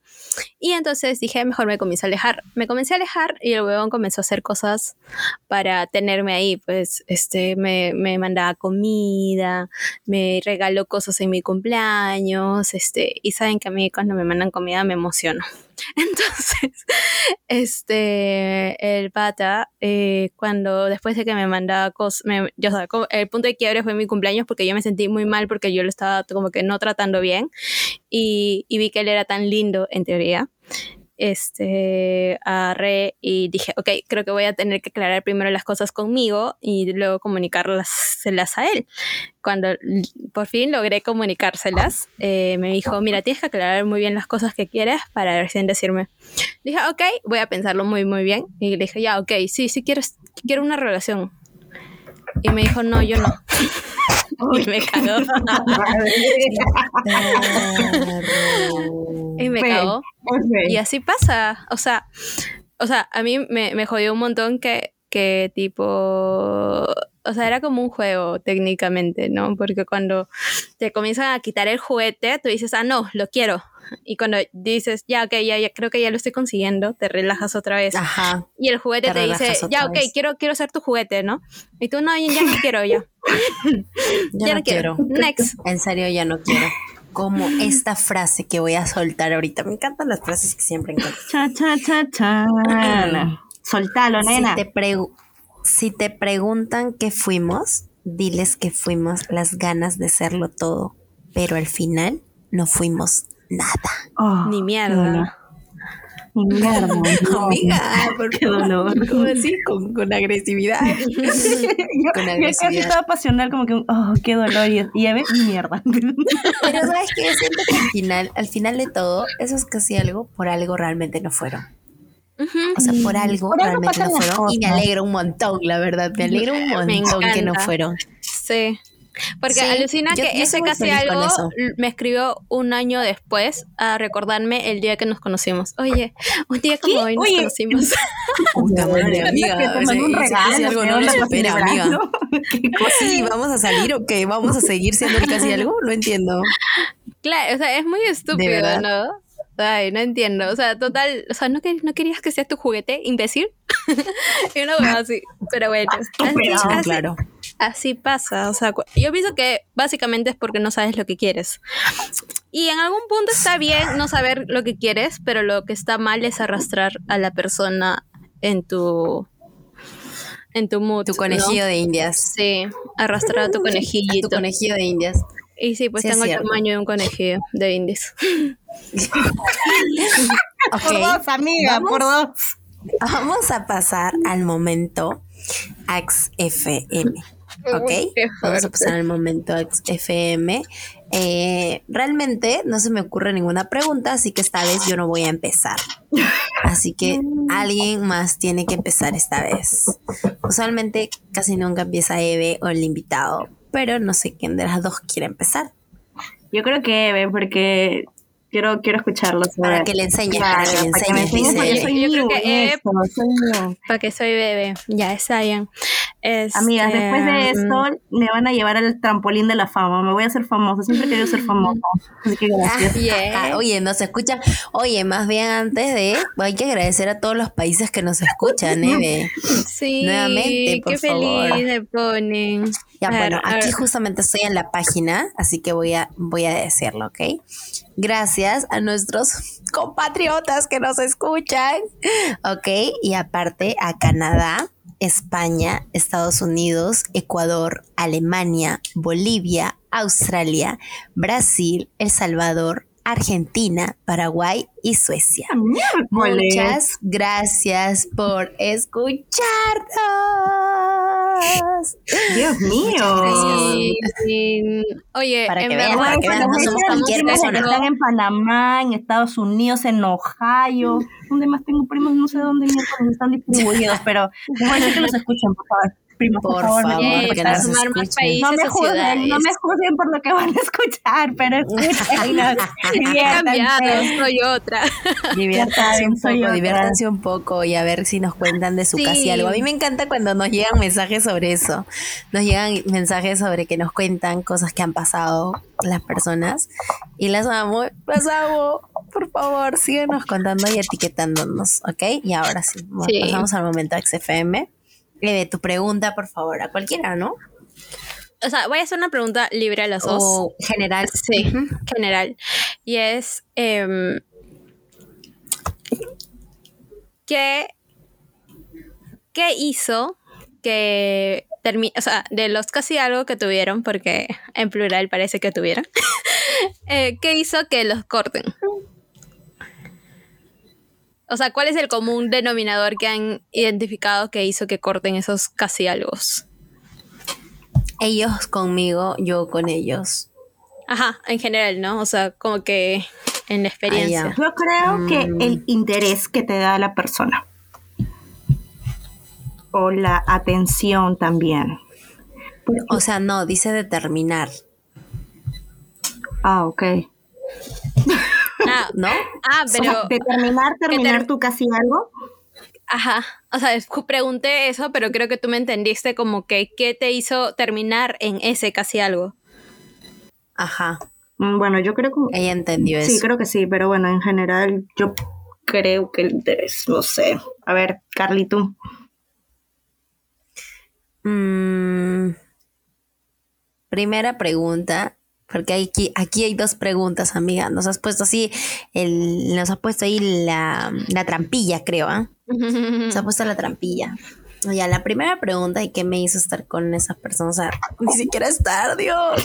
Y entonces dije, mejor me comienzo a alejar. Me comencé a alejar y el huevón comenzó a hacer cosas para tenerme ahí. Pues este, me, me mandaba comida, me regaló cosas en mi cumpleaños, este, y saben que a mí cuando me mandan comida me emociono. [laughs] Entonces, este, el pata, eh, cuando después de que me mandaba cosas, yo, el punto de quiebre fue mi cumpleaños porque yo me sentí muy mal porque yo lo estaba como que no tratando bien y, y vi que él era tan lindo en teoría este, agarré y dije, ok, creo que voy a tener que aclarar primero las cosas conmigo y luego comunicárselas a él. Cuando por fin logré comunicárselas, eh, me dijo, mira, tienes que aclarar muy bien las cosas que quieres para recién decirme. Dije, ok, voy a pensarlo muy, muy bien. Y le dije, ya, ok, sí, sí quiero, quiero una relación. Y me dijo, no, yo no. [laughs] y me cagó. y me cagó. Y así pasa. O sea, o sea, a mí me, me jodió un montón que, que tipo, o sea, era como un juego técnicamente, ¿no? Porque cuando te comienzan a quitar el juguete, tú dices, ah, no, lo quiero. Y cuando dices, ya, ok, ya, ya, creo que ya lo estoy consiguiendo, te relajas otra vez. Ajá. Y el juguete te, dice, ya, ok, quiero, quiero ser tu juguete, ¿no? Y tú, no, ya, no quiero, ya. [laughs] ya, no, quiero. Next. En serio, ya no quiero. Como esta frase que voy a soltar ahorita. Me encantan las frases que siempre encuentro. Cha, cha, cha, cha. [clears throat] Soltalo, nena. Si te, si te preguntan qué fuimos, diles que fuimos las ganas de serlo todo. Pero al final no fuimos nada. Oh, Ni mierda. Ni [laughs] mierda. Amiga, por qué dolor. [laughs] ¿Cómo así? Con, con agresividad. [laughs] yo, con agresividad. casi estaba pasional, como que, oh, qué dolor. Y, y a ver, mierda. Pero sabes que siento que al final, al final de todo, eso es casi algo, por algo realmente no fueron. O sea, por algo realmente no fueron. Y me alegra un montón, la verdad. Me alegra un montón que no fueron. Sí. Porque alucina que ese casi algo me escribió un año después a recordarme el día que nos conocimos. Oye, un día como hoy nos conocimos. [laughs] Puta madre, amiga. un regalo, algo no lo espera, amiga. [laughs] Sí, ¿vamos a salir o qué? ¿Vamos a seguir siendo casi algo? No entiendo. Claro, o sea, es muy estúpido, ¿no? Ay, no entiendo. O sea, total, o sea, ¿no, no querías que sea tu juguete, imbécil? [laughs] y una hueá así. Pero bueno, así, claro. así pasa. O sea, yo pienso que básicamente es porque no sabes lo que quieres. Y en algún punto está bien no saber lo que quieres, pero lo que está mal es arrastrar a la persona en tu en tu mood. Tu conejillo de indias. Sí, arrastrar a tu [laughs] conejillo. tu conejillo de indias. Y sí, pues tengo el tamaño de un conejillo de indies. [laughs] Por dos, amiga, por dos. Vamos a pasar al momento AXFM. ¿Ok? Vamos a pasar al momento AXFM. Eh, realmente no se me ocurre ninguna pregunta, así que esta vez yo no voy a empezar. Así que [laughs] alguien más tiene que empezar esta vez. Usualmente casi nunca empieza Eve o el invitado, pero no sé quién de las dos quiere empezar. Yo creo que Eve, porque quiero, quiero escucharlo. Para que le enseñe, para que le enseñe. yo creo que para que soy bebé, ya está bien. Amigas, después de este, esto me van a llevar al trampolín de la fama. Me voy a hacer famosa. Siempre he querido ser famosa. Así que gracias. Ah, oye, nos escuchan. Oye, más bien antes de. Hay que agradecer a todos los países que nos escuchan, Eve. [laughs] Sí. Nuevamente, por qué feliz me ponen. Ya, bueno, aquí justamente estoy en la página, así que voy a, voy a decirlo, ¿ok? Gracias a nuestros compatriotas que nos escuchan, ¿ok? Y aparte a Canadá, España, Estados Unidos, Ecuador, Alemania, Bolivia, Australia, Brasil, El Salvador, Argentina, Paraguay y Suecia. Muchas gracias por escucharnos. Dios mío. Oye, para que vean, para que vean, no somos cualquier persona. Están en Panamá, en Estados Unidos, en Ohio. ¿Dónde más tengo primos? No sé dónde están distribuidos, pero bueno, que nos escuchen, por favor. Primos, por, Por favor, favor, porque nos sumar más escuchen. países no me juzguen, no me juzguen por lo que van a escuchar, pero [laughs] [laughs] diviértanse. soy otra. Diviértanse un poco, diviértanse un poco y a ver si nos cuentan de su Sí. casi algo. A mí me encanta cuando nos llegan mensajes sobre eso. Nos llegan mensajes sobre que nos cuentan cosas que han pasado las personas y las amo, las amo. Por favor, síguenos contando y etiquetándonos, ¿ok? Y ahora sí, Sí. pasamos al momento XFM. Eh, tu pregunta, por favor, a cualquiera, ¿no? O sea, voy a hacer una pregunta libre a los dos. O general. Sí, general. Y es, em, ¿qué, ¿qué hizo que termine, o sea, de los casi algo que tuvieron, porque en plural parece que tuvieron, [laughs] eh, ¿qué hizo que los corten? O sea, ¿cuál es el común denominador que han identificado que hizo que corten esos casi algo? Ellos conmigo, yo con ellos. Ajá, en general, ¿no? O sea, como que en la experiencia. Yo creo que Mm. el interés que te da la persona. O la atención también. O sea, no, dice determinar, Ah, ok. Ah, ¿no? ah, O sea, pero... determinar, terminar ter- tú casi algo. Ajá, o sea, es- pregunté eso, pero creo que tú me entendiste como que qué te hizo terminar en ese casi algo. Ajá. Mm, Bueno, yo creo que Ella entendió eso. sí, creo que sí, pero bueno, en general yo creo que el interés, no sé. A ver, Carly, tú. Mm, primera pregunta, porque aquí, aquí hay dos preguntas, amiga. Nos has puesto así, el, nos has puesto ahí la, la trampilla, creo, ¿ah? Nos ha [laughs] puesto la trampilla. Ya, la primera pregunta, ¿y qué me hizo estar con esa persona? O sea, [laughs] ni siquiera estar, Dios. [laughs]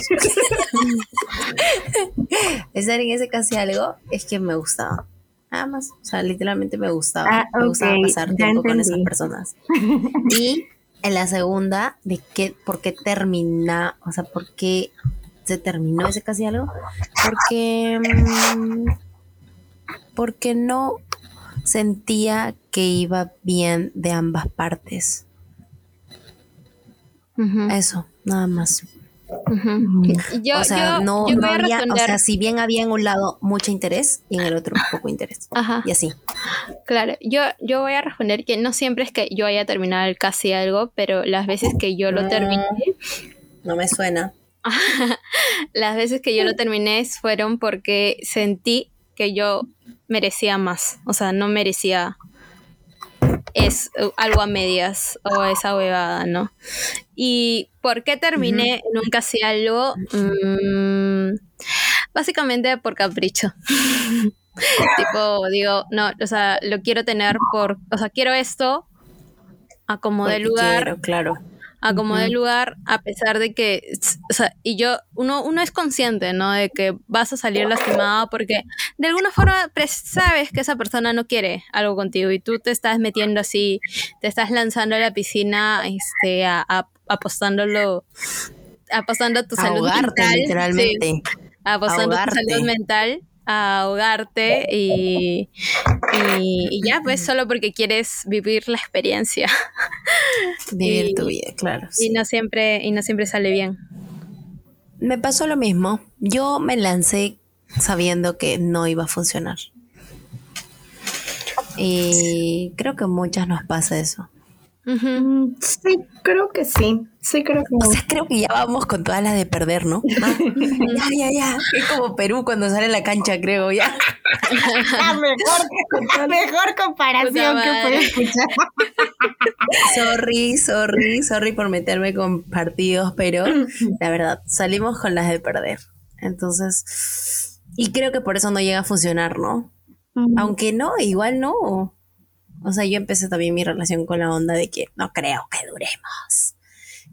estar en ese casi algo es que me gustaba. Nada más. O sea, literalmente me gustaba. Ah, me gustaba pasar tiempo con esas personas. Y en la segunda, de qué, por qué termina, o sea, por qué se terminó ese casi algo. Porque, mm, porque no sentía que iba bien de ambas partes. Eso, nada más. ujú. Yo, o sea, yo- no, yo no había, o sea, si bien había en un lado mucho interés y en el otro poco interés. Ajá. Y así. Claro, yo, yo voy a responder que no siempre es que yo haya terminado el casi algo, pero las veces que yo lo Mm. terminé, No me suena. [laughs] las veces que yo lo terminé fueron porque sentí que yo merecía más, o sea, no merecía es algo a medias o esa huevada, ¿no? ¿Y por qué terminé en un casi algo? Mm, básicamente por capricho. [laughs] tipo, digo, no, o sea, lo quiero tener por, o sea, quiero esto a como de lugar, quiero, claro. A como de Ujú. lugar, a pesar de que, o sea, y yo, uno, uno es consciente, ¿no? De que vas a salir lastimado porque de alguna forma sabes que esa persona no quiere algo contigo y tú te estás metiendo así, te estás lanzando a la piscina, este, a, a- apostándolo, apostando tu salud Ahogarte, mental. sí, literalmente. apostando ahogarte. tu salud mental a ahogarte y, y, y ya, pues solo porque quieres vivir la experiencia. [laughs] Vivir Y- tu vida, claro. Y no siempre, y no siempre sale bien. Me pasó lo mismo. Yo me lancé sabiendo que no iba a funcionar. Y creo que a muchas nos pasa eso. Mm, Sí, creo que sí. Sí, creo que O sea, creo que ya vamos con todas las de perder, ¿no? [laughs] Ah, ya, ya, ya. Es como Perú cuando sale a la cancha, creo, ya. [laughs] la mejor, mejor comparación que puedo escuchar. Sorry, sorry, sorry por meterme con partidos, pero la verdad, salimos con las de perder. Entonces, y creo que por eso no llega a funcionar, ¿no? Aunque no, igual no. O sea, yo empecé también mi relación con la onda de que no creo que duremos.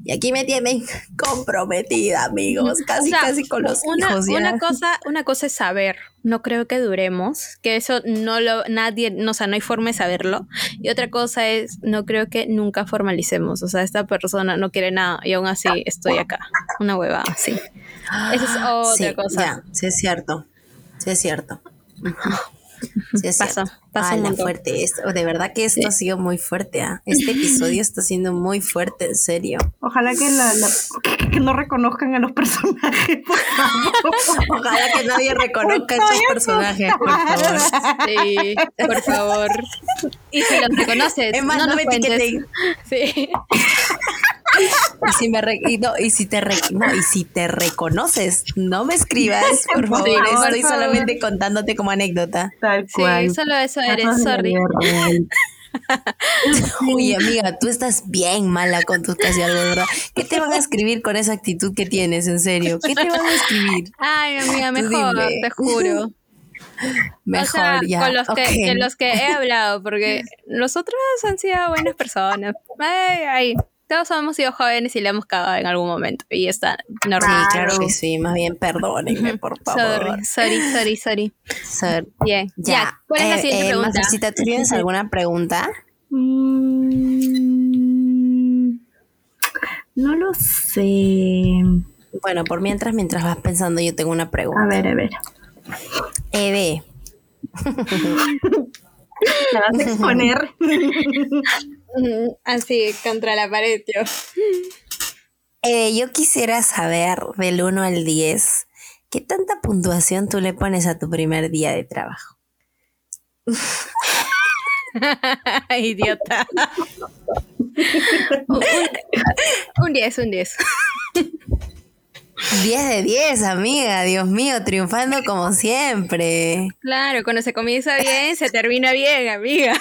Y aquí me tienen [laughs] comprometida, amigos, casi, O sea, casi con los una, hijos ya. una cosa, una cosa es saber, no creo que duremos, que eso no lo, nadie, no, o sea, no hay forma de saberlo. Y otra cosa es, no creo que nunca formalicemos. O sea, esta persona no quiere nada y aún así estoy acá. Una hueva, sí. Esa es otra Sí, cosa. Ya, sí es cierto. Sí es cierto. Sí, es Pasa, cierto. Pasa montón. fuerte. Esto- de verdad que esto ha sido muy fuerte. ¿ah? Este episodio [laughs] está siendo muy fuerte, en serio. Ojalá que, la, la- que no reconozcan a los personajes, por favor. [laughs] Ojalá que nadie reconozca a estos personajes, por favor. Sí, por favor. Y si los reconoces, Es más, no, me cuentes. etiqueten. Sí. Y si, me re- y no, y si te re- no, y si te reconoces, no me escribas, [laughs] por favor. Sí, por Estoy favor. solamente contándote como anécdota. Tal Sí, solo eso sorry. [laughs] Uy, amiga, tú estás bien mala con tus casi algo, ¿verdad? ¿Qué te van a escribir con esa actitud que tienes, en serio? ¿Qué te van a escribir? Ay, amiga, mejor, dime. te juro. [laughs] Mejor o sea, ya. con los, que, que los que he hablado, porque los otros han sido buenas personas. Ay, ay, todos hemos sido jóvenes y le hemos cagado en algún momento. Y está Sí, normal. claro que sí. Más bien, perdónenme, por favor. Sorry, sorry, sorry, sorry. Sor- Bien, ya. Ya. ¿Cuál es la Eh, siguiente eh, pregunta? Mafercita, ¿tú tienes alguna pregunta? Mm, no lo sé. Bueno, por mientras, mientras vas pensando, yo tengo una pregunta. A ver, a ver. Eve, [laughs] ¿La vas a exponer? [laughs] Así, contra la pared, yo. [laughs] Eve, yo quisiera saber del 1 al 10, ¿qué tanta puntuación tú le pones a tu primer día de trabajo? [laughs] Idiota. [laughs] un, un 10, un 10. 10 de 10, amiga, Dios mío, triunfando como siempre. Claro, cuando se comienza bien, se termina bien, amiga.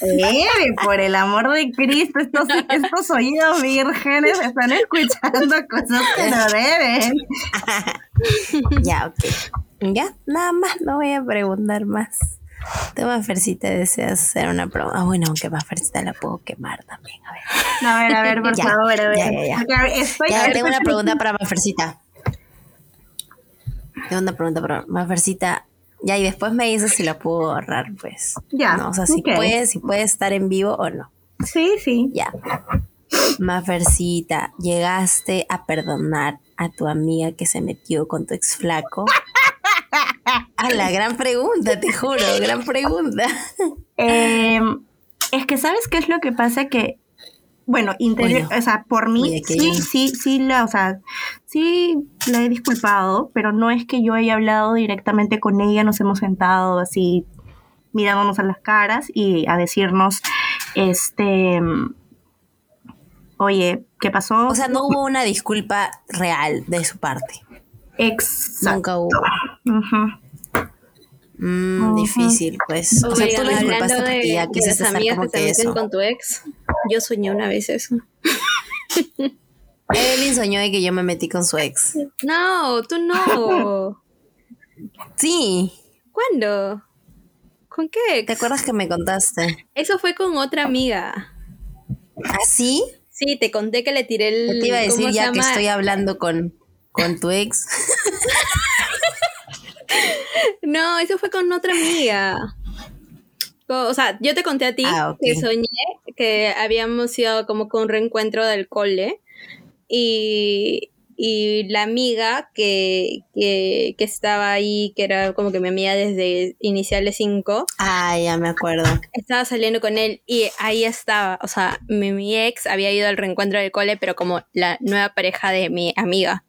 Eve, por el amor de Cristo, estos, estos oídos vírgenes están escuchando cosas que no deben. [laughs] Ya, ok. Ya, nada más, no voy a preguntar más. Tú, Mafercita, deseas hacer una pregunta. Ah, bueno, aunque Mafercita la puedo quemar también. A ver. A ver, a ver, por [laughs] Ya, favor, a ver. ya, ya, ya. Estoy- tengo una pregunta para Mafercita. Tengo una pregunta para Mafercita. Ya, y después me dices si la puedo borrar, pues. Ya, No, o sea, si ok. puede, si puede estar en vivo o no. Sí, sí. Ya. Mafercita, ¿llegaste a perdonar a tu amiga que se metió con tu ex flaco? [laughs] Ah, la gran pregunta, te juro, gran pregunta. [laughs] Eh, es que, ¿sabes qué es lo que pasa? Que, bueno, interior, Bueno, o sea, por mí, sí, sí, sí, la, o sea, sí la he disculpado, pero no es que yo haya hablado directamente con ella, nos hemos sentado así, mirándonos a las caras y a decirnos, este, oye, ¿qué pasó? O sea, no hubo una disculpa real de su parte. Exacto. Nunca hubo. Ujú. Mm, Ujú. difícil, pues. O sea, tú le disculpaste porque de, ya quisiste amigas como que eso. con tu ex, yo soñé una vez eso. Evelyn soñó de que yo me metí con su ex. No, tú no. Sí. ¿Cuándo? ¿Con qué ex? ¿Te acuerdas que me contaste? Eso fue con otra amiga. ¿Ah, sí? Sí, te conté que le tiré el. Yo te iba a ¿cómo decir ya que estoy hablando con, con tu ex. [laughs] No, eso fue con otra amiga. O sea, yo te conté a ti Ah, que soñé que habíamos ido como con un reencuentro del cole y, y la amiga que, que, que estaba ahí, que era como que mi amiga desde iniciales 5, Ah, ya me acuerdo. estaba saliendo con él y ahí estaba, o sea, mi, mi ex había ido al reencuentro del cole, pero como la nueva pareja de mi amiga.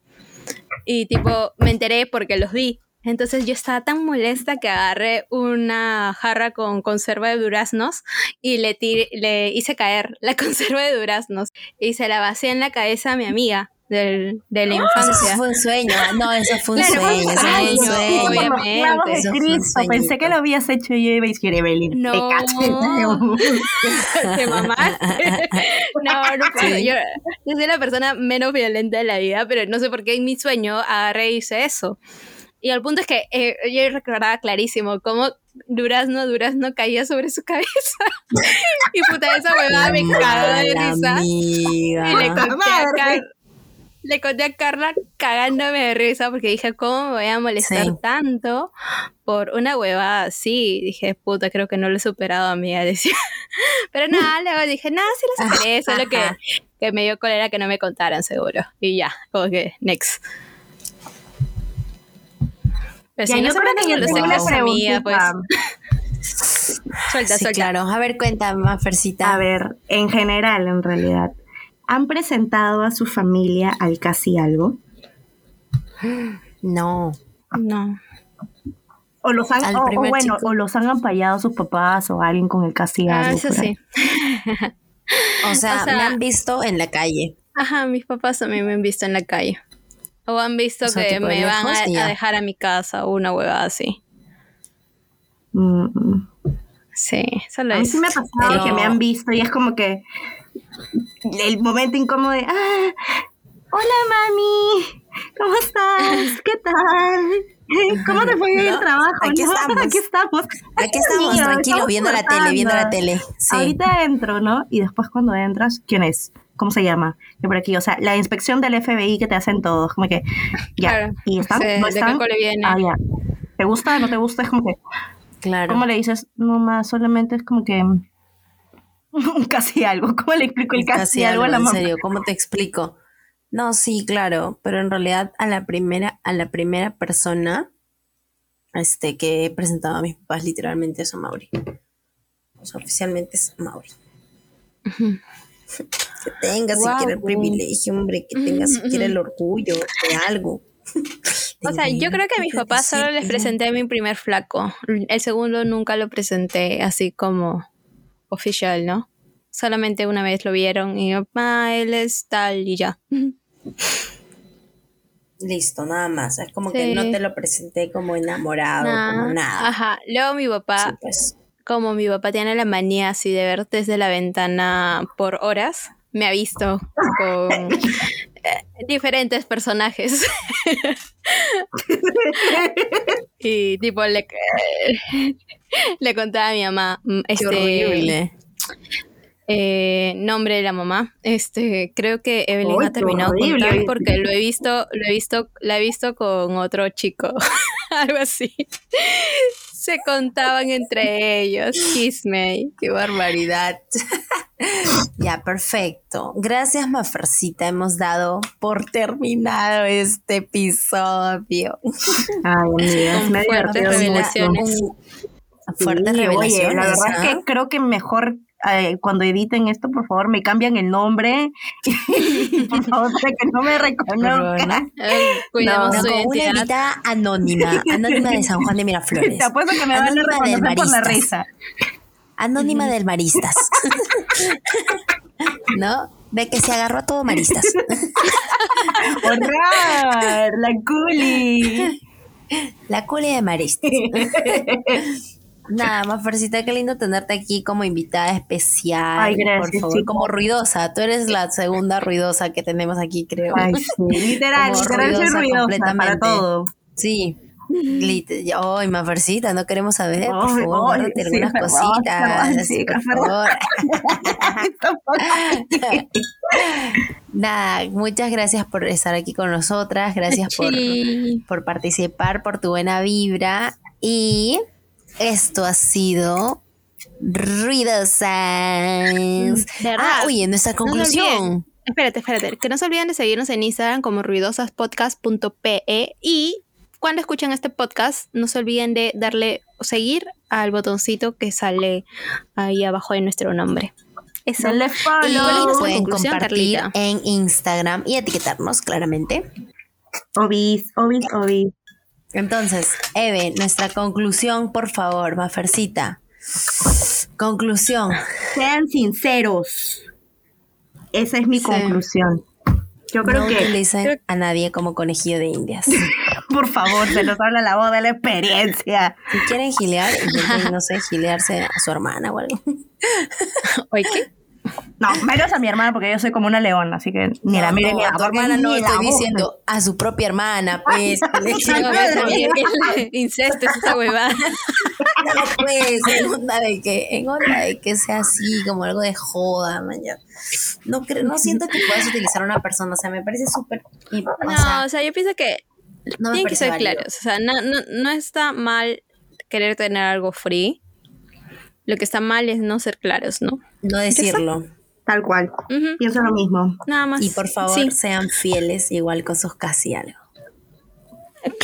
Y tipo, me enteré porque los vi. Entonces yo estaba tan molesta que agarré una jarra con conserva de duraznos y le, tiré- le hice caer la [laughs] conserva de duraznos y se la vacié en la cabeza a mi amiga del, de la Eso infancia. fue un sueño. No, eso fue un Claro, sueño. Eso fue un sueño, obviamente. clavos de Eso fue un Cristo, pensé que lo habías hecho yo y iba a decir, Evelyn, No. te caché. Te [laughs] mamaste. [laughs] No, no puedo. Sí. Yo, yo soy la persona menos violenta de la vida, pero no sé por qué en mi sueño agarré y hice eso. Y el punto es que eh, yo recordaba clarísimo cómo durazno, durazno caía sobre su cabeza. [laughs] y puta, esa huevada me cagó de risa. amiga. Y le conté, a Madre. Car- le conté a Carla cagándome de risa porque dije, ¿cómo me voy a molestar Sí. tanto por una huevada así? Dije, puta, creo que no lo he superado, amiga. [laughs] Decía. Pero nada, luego dije, nada, sí lo superé, solo que, que me dio cólera que no me contaran, seguro. Y ya, como que, next. Pero Ya, si no yo se meten yo los secretos, pues. [laughs] Suelta, Sí, suelta. claro. A ver, cuéntame, Mafercita. A ver, en general, en realidad, ¿han presentado a su familia al casi algo? No. No. O los han, o- bueno, chico. o los han ampallado sus papás o alguien con el casi algo. Ah, eso sí. [laughs] O sea, O sea- me han visto en la calle. Ajá, mis papás también me han visto en la calle. O han visto O sea, que me van a, dejar a mi casa o una huevada así. Mm. Sí, solo A mí es. sí me ha pasado Pero- que me han visto y es como que el momento incómodo de, ah, hola mami, ¿cómo estás? ¿Qué tal? ¿Cómo te fue el trabajo? Aquí ¿No? estamos. [laughs] Aquí estamos. Aquí estamos, tranquilos, viendo la tele, viendo la tele. Sí. Ahorita entro, ¿no? Y después cuando entras, ¿quién es? ¿Cómo se llama? Yo por aquí, o sea, la inspección del FBI que te hacen todos, como que, ya, Claro. ¿y están? Sí, ¿No ¿de qué están? cole viene? Ah, ya. ¿Te gusta? ¿No te gusta? Es como que, Claro. ¿cómo le dices? No más, solamente es como que [laughs] casi algo. ¿Cómo le explico el casi, Casi algo algo, a la en mamá? serio, ¿cómo te explico? No, sí, claro, pero en realidad a la primera, a la primera persona este, que he presentado a mis papás literalmente es a Mauri. O sea, oficialmente es Mauri. [laughs] Que tenga siquiera el privilegio, hombre, que tenga siquiera el orgullo de algo. [laughs] O sea, yo creo que a mis papás solo les presenté mi primer flaco. El segundo nunca lo presenté así como oficial, ¿no? Solamente una vez lo vieron y yo, ah, él es tal y ya. [laughs] Listo, nada más. Es como Sí. que no te lo presenté como enamorado, como Nah. nada. Ajá. Luego mi papá, Sí, pues. Como mi papá tiene la manía así de ver desde la ventana por horas, me ha visto con eh, diferentes personajes. [laughs] y tipo le, le contaba a mi mamá mm, este eh, nombre de la mamá. Este, creo que Evelyn ha terminado con horrible. tal porque lo he visto, lo he visto, la he visto con otro chico, [laughs] algo así. Se contaban entre ellos, chisme. Qué barbaridad. [laughs] ya, perfecto. Gracias, Mafercita. Hemos dado por terminado este episodio. Ay, Con me fuertes revelaciones. Fuertes Sí, revelaciones. Oye, la verdad es que creo que mejor eh, cuando editen esto, por favor, me cambian el nombre. Y por favor, para que no me reconozcan. Cuidamos No, su con una identidad. invitada anónima, anónima de San Juan de Miraflores. [laughs] Te apuesto que me van a reconocer por la risa. Anónima del Maristas. [laughs] ¿No? De que se agarró a todo Maristas. [laughs] ¡Horror! ¡La culi! La culi de Maristas. Nada, Mafercita, qué lindo tenerte aquí como invitada especial. Ay, gracias, Por favor, como ruidosa. Tú eres la segunda ruidosa que tenemos aquí, creo. Ay, sí. Literal, [laughs] Como literal, soy ruidosa para completamente. todo. Sí. Ay, Mafercita, no queremos saber. Por favor, guárdate sí, algunas cositas. sí, por favor. [laughs] Nada, muchas gracias por estar aquí con nosotras. Gracias por, por participar, por tu buena vibra. Y esto ha sido Ruidosas. Ah, oye, nuestra conclusión. Espérate, espérate. Que no se olviden de seguirnos en Instagram como ruidosaspodcast.pe y cuando escuchen este podcast, no se olviden de darle seguir al botoncito que sale ahí abajo de nuestro nombre. Eso. Y ¿cuál es follow. nuestra pueden compartir Carlita? en Instagram y etiquetarnos claramente. Obis, obis, obis. Entonces, Eve, nuestra conclusión, por favor, Mafercita. Conclusión. Sean sinceros. Esa es mi Sí. conclusión. Yo creo no que, utilicen a nadie como conejillo de indias. [laughs] por favor, se nos habla la voz de la experiencia. Si quieren gilear, no sé, gilearse a su hermana o algo. ¿Oye qué? No, menos a mi hermana porque yo soy como una leona, así que ni la No, miren no, ni a la tu hermana no ni la estoy diciendo a su propia hermana, pues. [laughs] No, incesto es esa huevada. [laughs] No, pues, en onda de que, en onda de que sea así, como algo de joda, man. ya. No creo, no siento que puedas utilizar a una persona, o sea, me parece súper. No, sea, o sea, yo pienso que no me tienen que parece ser válido. claros. O sea, no, no, no está mal querer tener algo free. Lo que está mal es no ser claros, ¿no? No decirlo. Tal cual. Pienso lo mismo. Nada más. Y por favor, Sí. sean fieles igual con sus casi algo.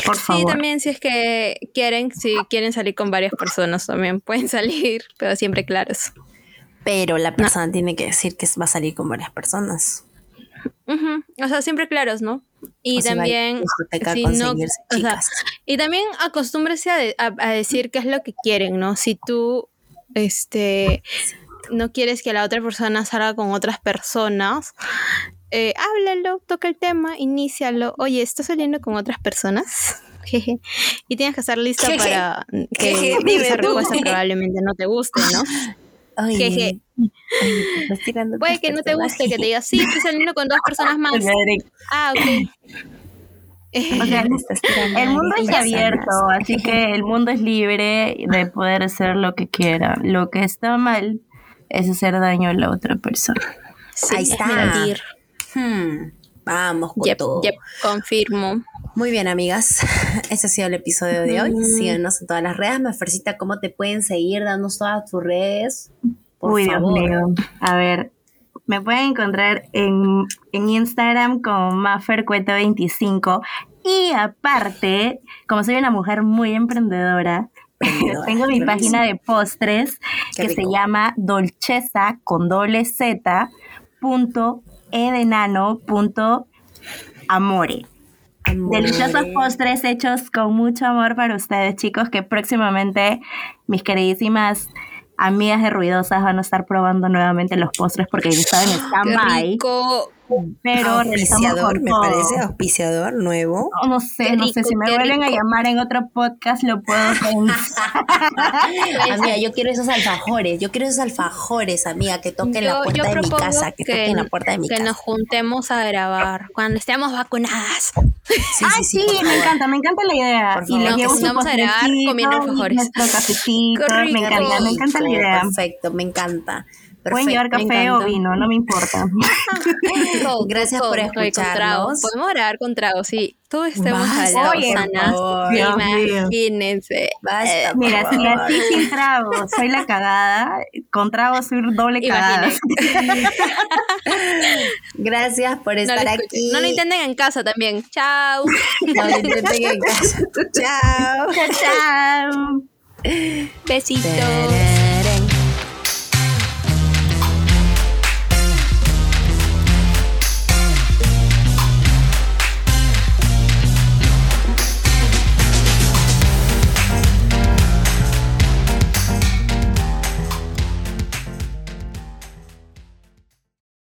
Por Sí, favor. también si es que quieren, si quieren salir con varias personas también pueden [laughs] salir, pero siempre claros. Pero la persona tiene que decir que va a salir con varias personas. Ujú, O sea, siempre claros, ¿no? Y O también, si no, o sea, y también acostúmbrese a, de- a- a decir qué es lo que quieren, ¿no? Si tú, este, no quieres que la otra persona salga con otras personas, eh, háblalo, toca el tema, inícialo. Oye, ¿estás saliendo con otras personas? [laughs] Jeje. y tienes que estar lista Jeje. para que Jeje, esa respuesta probablemente no te guste, ¿no? [gasps] Oye, jeje. Puede que no te guste, que te [laughs] diga, sí, estoy saliendo con dos personas más. Ah, ok. O sea, [laughs] el mundo es abierto, así que el mundo es libre de poder hacer lo que quiera. Lo que está mal es hacer daño a la otra persona. Sí, Ahí es está. mentir. Hmm, Vamos con Yep, todo. yep, confirmo. Muy bien, amigas. [laughs] Ese ha sido el episodio de hoy. Síguenos en todas las redes. Mafercita, ¿cómo te pueden seguir? Danos todas tus redes. Por Uy, favor. Dios mío. A ver, me pueden encontrar en, en Instagram como MafferCueto25. Y aparte, como soy una mujer muy Emprendedora, tengo mi página de postres Qué que se llama dolcheza con doble z punto edenano punto amore. Amore. Deliciosos postres hechos con mucho amor para ustedes, chicos, que próximamente mis queridísimas amigas de Ruidosas van a estar probando nuevamente los postres porque están en Qué stand-by, rico. Pero realizamos auspiciador, me parece auspiciador nuevo. No, no sé, no sé, si me vuelven a llamar en otro podcast lo puedo [laughs] pensar. Amiga, yo quiero esos alfajores. Yo quiero esos alfajores, amiga, que toquen la Yo, puerta yo de mi casa. Que, que, toquen la puerta de mi que casa. nos juntemos a grabar cuando estemos vacunadas. Sí, Ay, sí, me favor. encanta, me encanta la idea. Y que llevo sí. su Vamos a grabar comiendo alfajores. Nuestro cafecito, me rico. encanta, me encanta la idea. Perfecto, me encanta. Pueden llevar Perfecto, café o vino, no me importa. [laughs] Gracias por con trago. escucharnos. Podemos grabar con trago, sí. Todos estemos por sanas. Imagínense. Basta, Eh, por Mira, si así sin trago soy la cagada, con trago soy doble cagada. [laughs] Gracias por estar aquí. no lo intenten en casa también. Chao. No lo intenten en casa. [laughs] Chao. Chao, chao. Besitos.